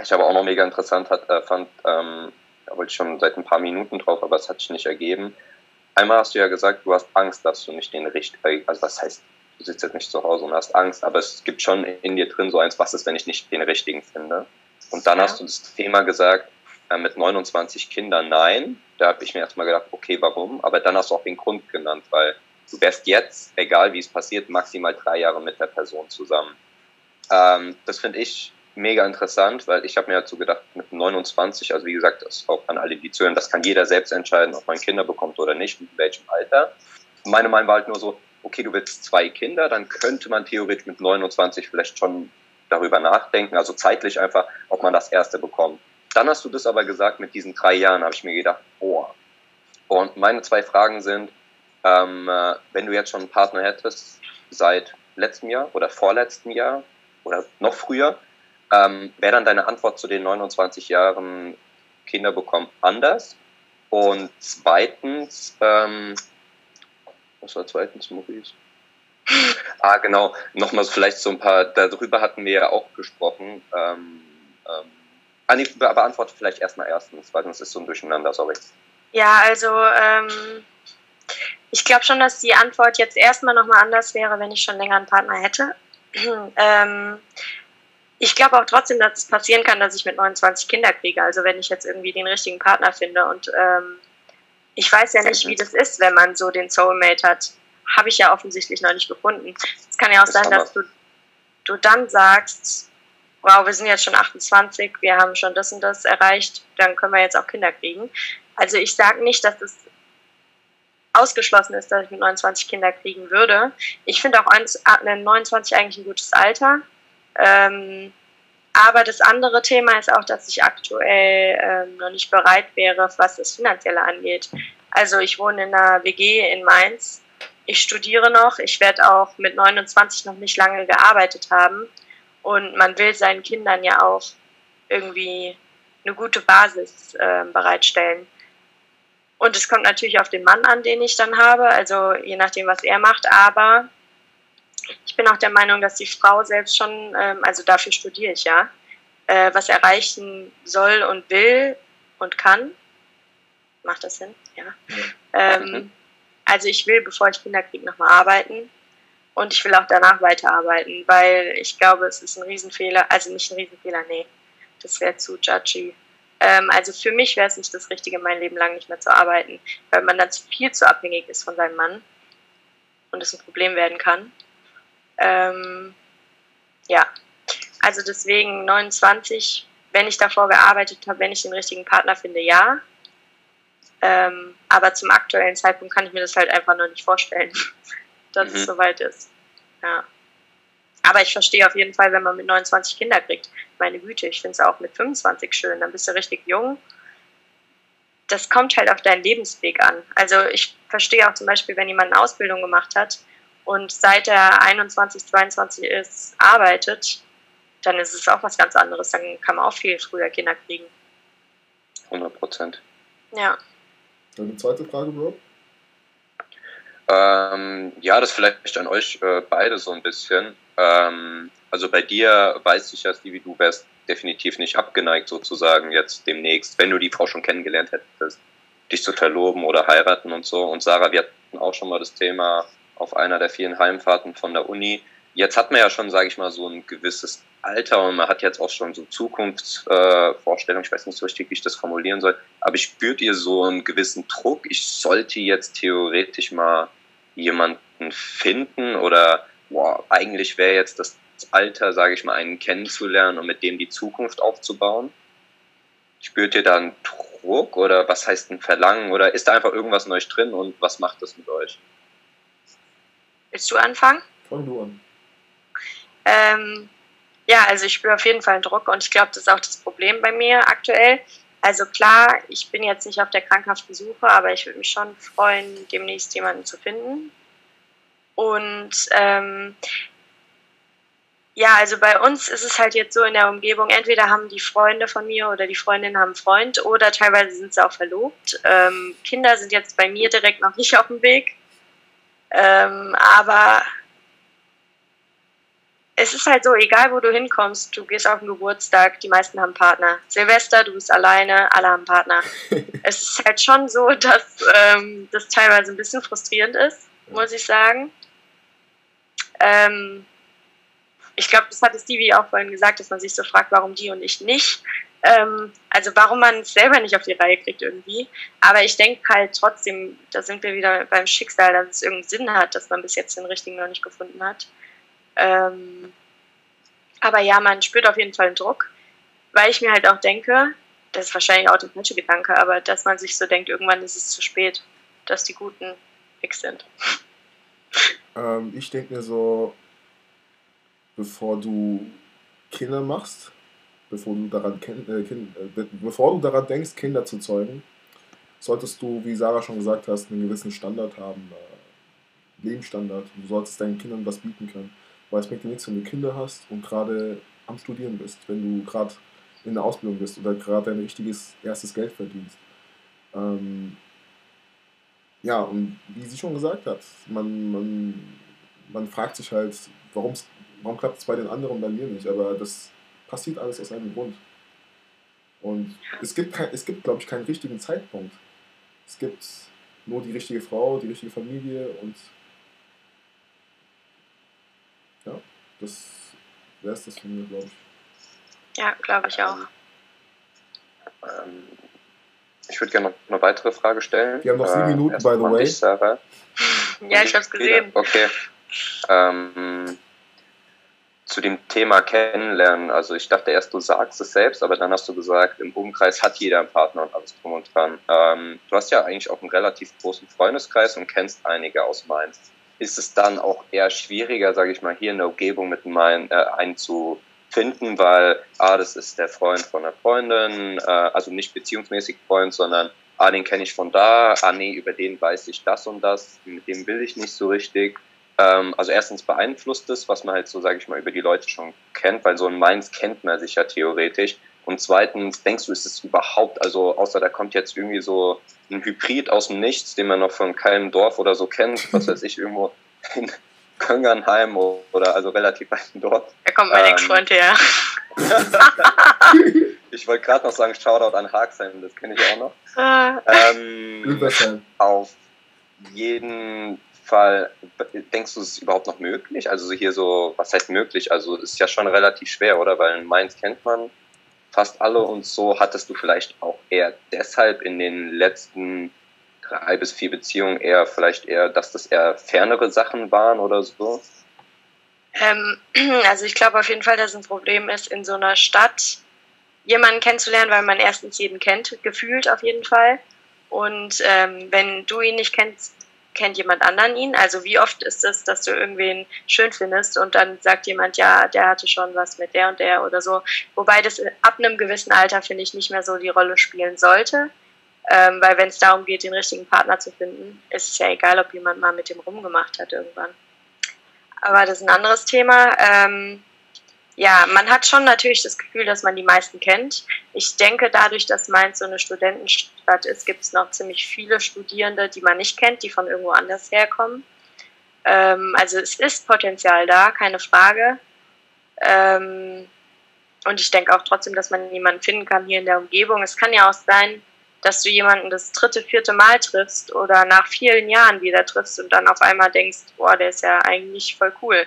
ich aber auch noch mega interessant hat, äh, fand, ähm, da wollte ich schon seit ein paar Minuten drauf, aber es hat sich nicht ergeben. Einmal hast du ja gesagt, du hast Angst, dass du nicht den richtigen, also was heißt, du sitzt jetzt nicht zu Hause und hast Angst, aber es gibt schon in dir drin so eins, was ist, wenn ich nicht den richtigen finde? Und dann Ja. hast du das Thema gesagt, äh, mit 29 Kindern, nein. Da habe ich mir erstmal gedacht, okay, warum? Aber dann hast du auch den Grund genannt, weil du wärst jetzt, egal wie es passiert, maximal drei Jahre mit der Person zusammen. Ähm, das finde ich mega interessant, weil ich habe mir dazu gedacht, mit 29, also wie gesagt, das auch an alle, die zuhören, das kann jeder selbst entscheiden, ob man Kinder bekommt oder nicht, in welchem Alter. Meine Meinung war halt nur so, okay, du willst zwei Kinder, dann könnte man theoretisch mit 29 vielleicht schon darüber nachdenken, also zeitlich einfach, ob man das erste bekommt. Dann hast du das aber gesagt, mit diesen drei Jahren habe ich mir gedacht, boah. Und meine zwei Fragen sind, ähm, äh, wenn du jetzt schon einen Partner hättest, seit letztem Jahr oder vorletzten Jahr oder noch früher, ähm, wäre dann deine Antwort zu den 29 Jahren Kinder bekommen anders? Und zweitens, ähm, was war zweitens, Maurice? (laughs) ah, genau, nochmal vielleicht so ein paar, darüber hatten wir ja auch gesprochen. Ähm, ähm, ah, nee, vielleicht erstmal erstens, weil sonst ist so ein Durcheinander, sorry. Ja, also ähm, ich glaube schon, dass die Antwort jetzt erstmal nochmal anders wäre, wenn ich schon länger einen Partner hätte. (clears throat) ähm, ich glaube auch trotzdem, dass es passieren kann, dass ich mit 29 Kinder kriege. Also wenn ich jetzt irgendwie den richtigen Partner finde und ähm, ich weiß ja nicht, wie das ist, wenn man so den Soulmate hat. Habe ich ja offensichtlich noch nicht gefunden. Es kann ja auch sein, dass du, du dann sagst, wow, wir sind jetzt schon 28, wir haben schon das und das erreicht, dann können wir jetzt auch Kinder kriegen. Also ich sage nicht, dass es ausgeschlossen ist, dass ich mit 29 Kinder kriegen würde. Ich finde auch eins- äh, 29 eigentlich ein gutes Alter. Ähm, aber das andere Thema ist auch, dass ich aktuell ähm, noch nicht bereit wäre, was das Finanzielle angeht. Also ich wohne in einer WG in Mainz. Ich studiere noch. Ich werde auch mit 29 noch nicht lange gearbeitet haben. Und man will seinen Kindern ja auch irgendwie eine gute Basis äh, bereitstellen. Und es kommt natürlich auf den Mann an, den ich dann habe, also je nachdem, was er macht. Aber ich bin auch der Meinung, dass die Frau selbst schon, ähm, also dafür studiere ich ja, äh, was erreichen soll und will und kann. Macht das Sinn? Ja. Ähm, also ich will, bevor ich Kinder kriege, nochmal arbeiten. Und ich will auch danach weiterarbeiten, weil ich glaube, es ist ein Riesenfehler, also nicht ein Riesenfehler, nee, das wäre zu judgy. Ähm, also für mich wäre es nicht das Richtige, mein Leben lang nicht mehr zu arbeiten, weil man dann viel zu abhängig ist von seinem Mann und es ein Problem werden kann. Ähm, ja, also deswegen 29, wenn ich davor gearbeitet habe, wenn ich den richtigen Partner finde, ja. Ähm, aber zum aktuellen Zeitpunkt kann ich mir das halt einfach noch nicht vorstellen, (laughs) dass mhm. es soweit ist. Ja. Aber ich verstehe auf jeden Fall, wenn man mit 29 Kinder kriegt. Meine Güte, ich finde es auch mit 25 schön. Dann bist du richtig jung. Das kommt halt auf deinen Lebensweg an. Also ich verstehe auch zum Beispiel, wenn jemand eine Ausbildung gemacht hat und seit er 21, 22 ist, arbeitet, dann ist es auch was ganz anderes. Dann kann man auch viel früher Kinder kriegen. 100 Prozent. Ja. Eine zweite Frage, Bro? Ähm, ja, das vielleicht an euch äh, beide so ein bisschen. Ähm, also bei dir weiß ich ja, Stevie, du wärst definitiv nicht abgeneigt, sozusagen jetzt demnächst, wenn du die Frau schon kennengelernt hättest, dich zu verloben oder heiraten und so. Und Sarah, wir hatten auch schon mal das Thema auf einer der vielen Heimfahrten von der Uni. Jetzt hat man ja schon, sage ich mal, so ein gewisses Alter und man hat jetzt auch schon so Zukunftsvorstellungen. Äh, ich weiß nicht so richtig, wie ich das formulieren soll, aber spürt ihr so einen gewissen Druck? Ich sollte jetzt theoretisch mal jemanden finden oder boah, eigentlich wäre jetzt das Alter, sage ich mal, einen kennenzulernen und mit dem die Zukunft aufzubauen? Spürt ihr da einen Druck oder was heißt ein Verlangen oder ist da einfach irgendwas Neues drin und was macht das mit euch? Willst du anfangen? Fang du an. Ähm, ja, also ich spüre auf jeden Fall einen Druck und ich glaube, das ist auch das Problem bei mir aktuell. Also klar, ich bin jetzt nicht auf der krankhaften Suche, aber ich würde mich schon freuen, demnächst jemanden zu finden. Und ähm, ja, also bei uns ist es halt jetzt so in der Umgebung, entweder haben die Freunde von mir oder die Freundinnen haben einen Freund oder teilweise sind sie auch verlobt. Ähm, Kinder sind jetzt bei mir direkt noch nicht auf dem Weg. Ähm, aber es ist halt so, egal wo du hinkommst, du gehst auf den Geburtstag, die meisten haben Partner. Silvester, du bist alleine, alle haben Partner. (laughs) es ist halt schon so, dass ähm, das teilweise ein bisschen frustrierend ist, muss ich sagen. Ähm, ich glaube, das hatte Stevie auch vorhin gesagt, dass man sich so fragt, warum die und ich nicht. Ähm, also warum man es selber nicht auf die Reihe kriegt irgendwie. Aber ich denke halt trotzdem, da sind wir wieder beim Schicksal, dass es irgendeinen Sinn hat, dass man bis jetzt den richtigen noch nicht gefunden hat. Ähm, aber ja, man spürt auf jeden Fall einen Druck, weil ich mir halt auch denke, das ist wahrscheinlich auch der falsche Gedanke, aber dass man sich so denkt, irgendwann ist es zu spät, dass die Guten fix sind. Ähm, ich denke mir so, bevor du Kinder machst, bevor du daran, äh, kind, äh, bevor du daran denkst, Kinder zu zeugen, solltest du, wie Sarah schon gesagt hast, einen gewissen Standard haben, äh, Lebensstandard. Du solltest deinen Kindern was bieten können. Weil es bringt dir nichts, wenn du Kinder hast und gerade am Studieren bist, wenn du gerade in der Ausbildung bist oder gerade dein richtiges erstes Geld verdienst. Ähm, ja, und wie sie schon gesagt hat, man, man, man fragt sich halt, warum klappt es bei den anderen und bei mir nicht, aber das passiert alles aus einem Grund. Und es gibt, es gibt glaube ich, keinen richtigen Zeitpunkt. Es gibt nur die richtige Frau, die richtige Familie und ja, das wäre es das von mir, glaube ich. Ja, glaube ich auch. Ähm, ich würde gerne noch eine weitere Frage stellen. Wir haben noch sieben äh, Minuten, by the way. Dich, Sarah. (laughs) ja, ich habe es gesehen. Okay. Ähm, zu dem Thema Kennenlernen. Also ich dachte erst, du sagst es selbst, aber dann hast du gesagt, im Umkreis hat jeder einen Partner und alles drum und dran. Ähm, du hast ja eigentlich auch einen relativ großen Freundeskreis und kennst einige aus Mainz. Ist es dann auch eher schwieriger, sage ich mal, hier in der Umgebung mit meinen äh, einen zu finden, weil ah, das ist der Freund von einer Freundin, äh, also nicht beziehungsmäßig Freund, sondern ah, den kenne ich von da, ah nee, über den weiß ich das und das, mit dem will ich nicht so richtig. Ähm, also erstens beeinflusst es, was man halt so, sage ich mal, über die Leute schon kennt, weil so ein Mainz kennt man sich ja theoretisch. Und zweitens, denkst du, ist es überhaupt, also außer da kommt jetzt irgendwie so ein Hybrid aus dem Nichts, den man noch von keinem Dorf oder so kennt, was weiß ich, irgendwo in Köngernheim oder also relativ weit dort. Da kommt mein ähm, Ex-Freund her. (laughs) ich wollte gerade noch sagen, Shoutout an Haagsheim, das kenne ich auch noch. Ah. Ähm, auf jeden Fall, denkst du, es ist überhaupt noch möglich? Also hier so, was heißt möglich? Also ist ja schon relativ schwer, oder? Weil in Mainz kennt man fast alle und so. Hattest du vielleicht auch eher deshalb in den letzten drei bis vier Beziehungen eher vielleicht eher, dass das eher fernere Sachen waren oder so? Ähm, (clears throat) also ich glaube auf jeden Fall, dass ein Problem ist, in so einer Stadt jemanden kennenzulernen, weil man erstens jeden kennt, gefühlt auf jeden Fall. Und ähm, wenn du ihn nicht kennst, kennt jemand anderen ihn. Also wie oft ist es, dass du irgendwen schön findest und dann sagt jemand, ja, der hatte schon was mit der und der oder so. Wobei das ab einem gewissen Alter, finde ich, nicht mehr so die Rolle spielen sollte. Ähm, weil wenn es darum geht, den richtigen Partner zu finden, ist es ja egal, ob jemand mal mit dem rumgemacht hat irgendwann. Aber das ist ein anderes Thema. Ähm, ja, man hat schon natürlich das Gefühl, dass man die meisten kennt. Ich denke, dadurch, dass Mainz so eine Studentenstadt ist, gibt es noch ziemlich viele Studierende, die man nicht kennt, die von irgendwo anders herkommen. Ähm, also es ist Potenzial da, keine Frage. Ähm, und ich denke auch trotzdem, dass man jemanden finden kann hier in der Umgebung. Es kann ja auch sein, dass du jemanden das dritte, vierte Mal triffst oder nach vielen Jahren wieder triffst und dann auf einmal denkst, boah, der ist ja eigentlich voll cool.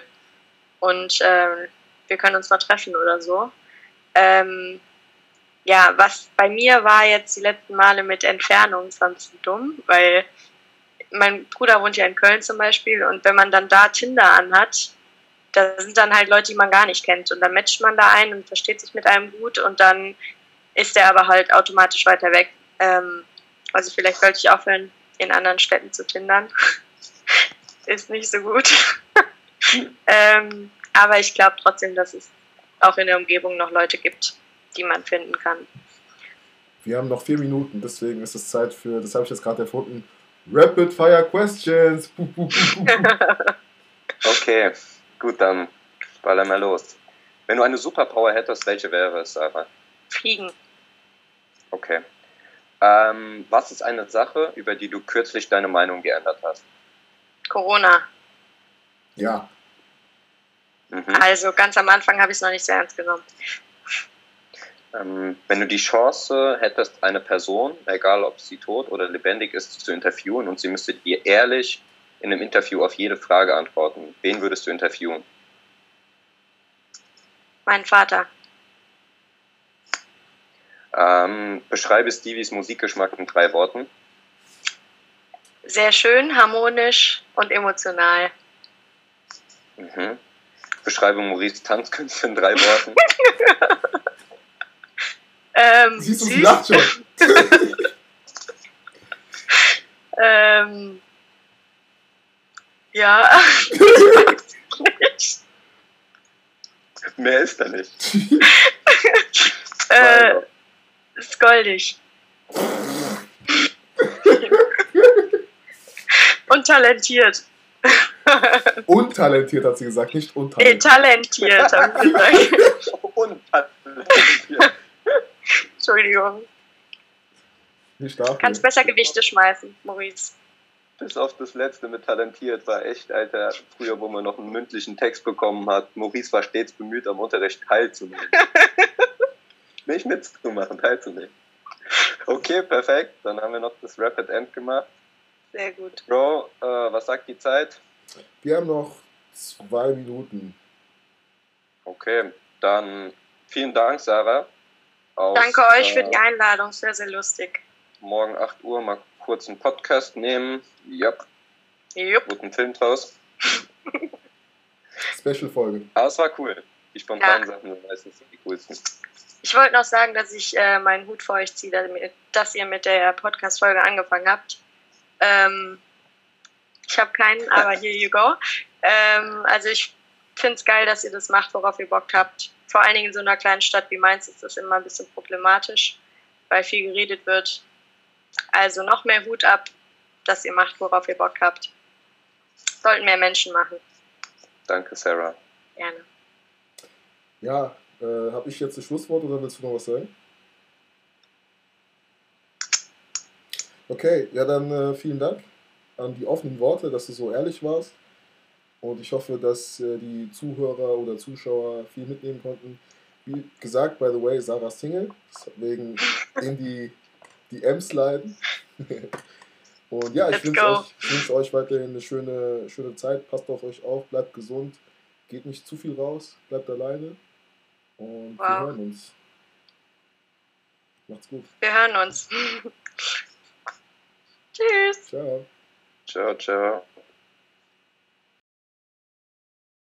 Und ähm, wir können uns mal treffen oder so. Ähm, ja, was bei mir war jetzt die letzten Male mit Entfernung, bisschen dumm, weil mein Bruder wohnt ja in Köln zum Beispiel und wenn man dann da Tinder anhat, da sind dann halt Leute, die man gar nicht kennt und dann matcht man da ein und versteht sich mit einem gut und dann ist der aber halt automatisch weiter weg. Ähm, also vielleicht sollte ich aufhören, in anderen Städten zu tindern. (laughs) ist nicht so gut. (laughs) ähm, aber ich glaube trotzdem, dass es auch in der Umgebung noch Leute gibt, die man finden kann. Wir haben noch vier Minuten, deswegen ist es Zeit für, das habe ich jetzt gerade erfunden, Rapid Fire Questions. (laughs) Okay, gut, dann baller mal los. Wenn du eine Superpower hättest, welche wäre es, Sarah? Fliegen. Okay. Ähm, was ist eine Sache, über die du kürzlich deine Meinung geändert hast? Corona. Ja. Mhm. Also ganz am Anfang habe ich es noch nicht so ernst genommen. Ähm, wenn du die Chance hättest, eine Person, egal ob sie tot oder lebendig ist, zu interviewen und sie müsste dir ehrlich in einem Interview auf jede Frage antworten, wen würdest du interviewen? Mein Vater. Ähm, beschreibe Stevies Musikgeschmack in drei Worten. Sehr schön, harmonisch und emotional. Mhm. Beschreibe Maurice Tanzkünste in drei (laughs) Worten. ähm, Siehst du, sie lacht schon. (laughs) ähm, ja. (laughs) Mehr ist da nicht. äh, ist goldig. Und talentiert. (laughs) Untalentiert hat sie gesagt, nicht untalentiert. Talentiert, haben sie gesagt. (laughs) Untalentiert. Entschuldigung. Nicht dafür. Kannst besser Gewichte schmeißen, Maurice. Bis auf das letzte mit talentiert war echt, Alter, früher, wo man noch einen mündlichen Text bekommen hat. Maurice war stets bemüht, am Unterricht teilzunehmen. (laughs) Nicht mitzumachen, teilzunehmen. Okay, perfekt. Dann haben wir noch das Rapid End gemacht. Sehr gut. Bro, äh, was sagt die Zeit? Wir haben noch zwei Minuten. Okay, dann vielen Dank, Sarah. Aus, Danke euch äh, für die Einladung, sehr, sehr lustig. Morgen 8 Uhr mal kurz einen Podcast nehmen. Yep. Yep. Guten Film draus. (laughs) Special-Folge. Aber es war cool. Die spontanen ja. Sachen sind meistens die coolsten. Ich wollte noch sagen, dass ich äh, meinen Hut vor euch ziehe, dass ihr mit der Podcast-Folge angefangen habt. Ähm, ich habe keinen, aber here you go. Ähm, also ich finde es geil, dass ihr das macht, worauf ihr Bock habt. Vor allen Dingen in so einer kleinen Stadt wie Mainz ist das immer ein bisschen problematisch, weil viel geredet wird. Also noch mehr Hut ab, dass ihr macht, worauf ihr Bock habt. Sollten mehr Menschen machen. Danke, Sarah. Gerne. Ja, äh, habe ich jetzt das Schlusswort oder willst du noch was sagen? Okay, ja dann äh, vielen Dank an die offenen Worte, dass du so ehrlich warst. Und ich hoffe, dass äh, die Zuhörer oder Zuschauer viel mitnehmen konnten. Wie gesagt, by the way, Sarah Single, deswegen in die DMs leiten. (laughs) Und ja, ich wünsche euch, wünsch euch weiterhin eine schöne, schöne Zeit. Passt auf euch auf, bleibt gesund, geht nicht zu viel raus, bleibt alleine. Und wir Wow. hören uns. Macht's gut. Wir hören uns. (laughs) Tschüss. Ciao. Ciao, ciao.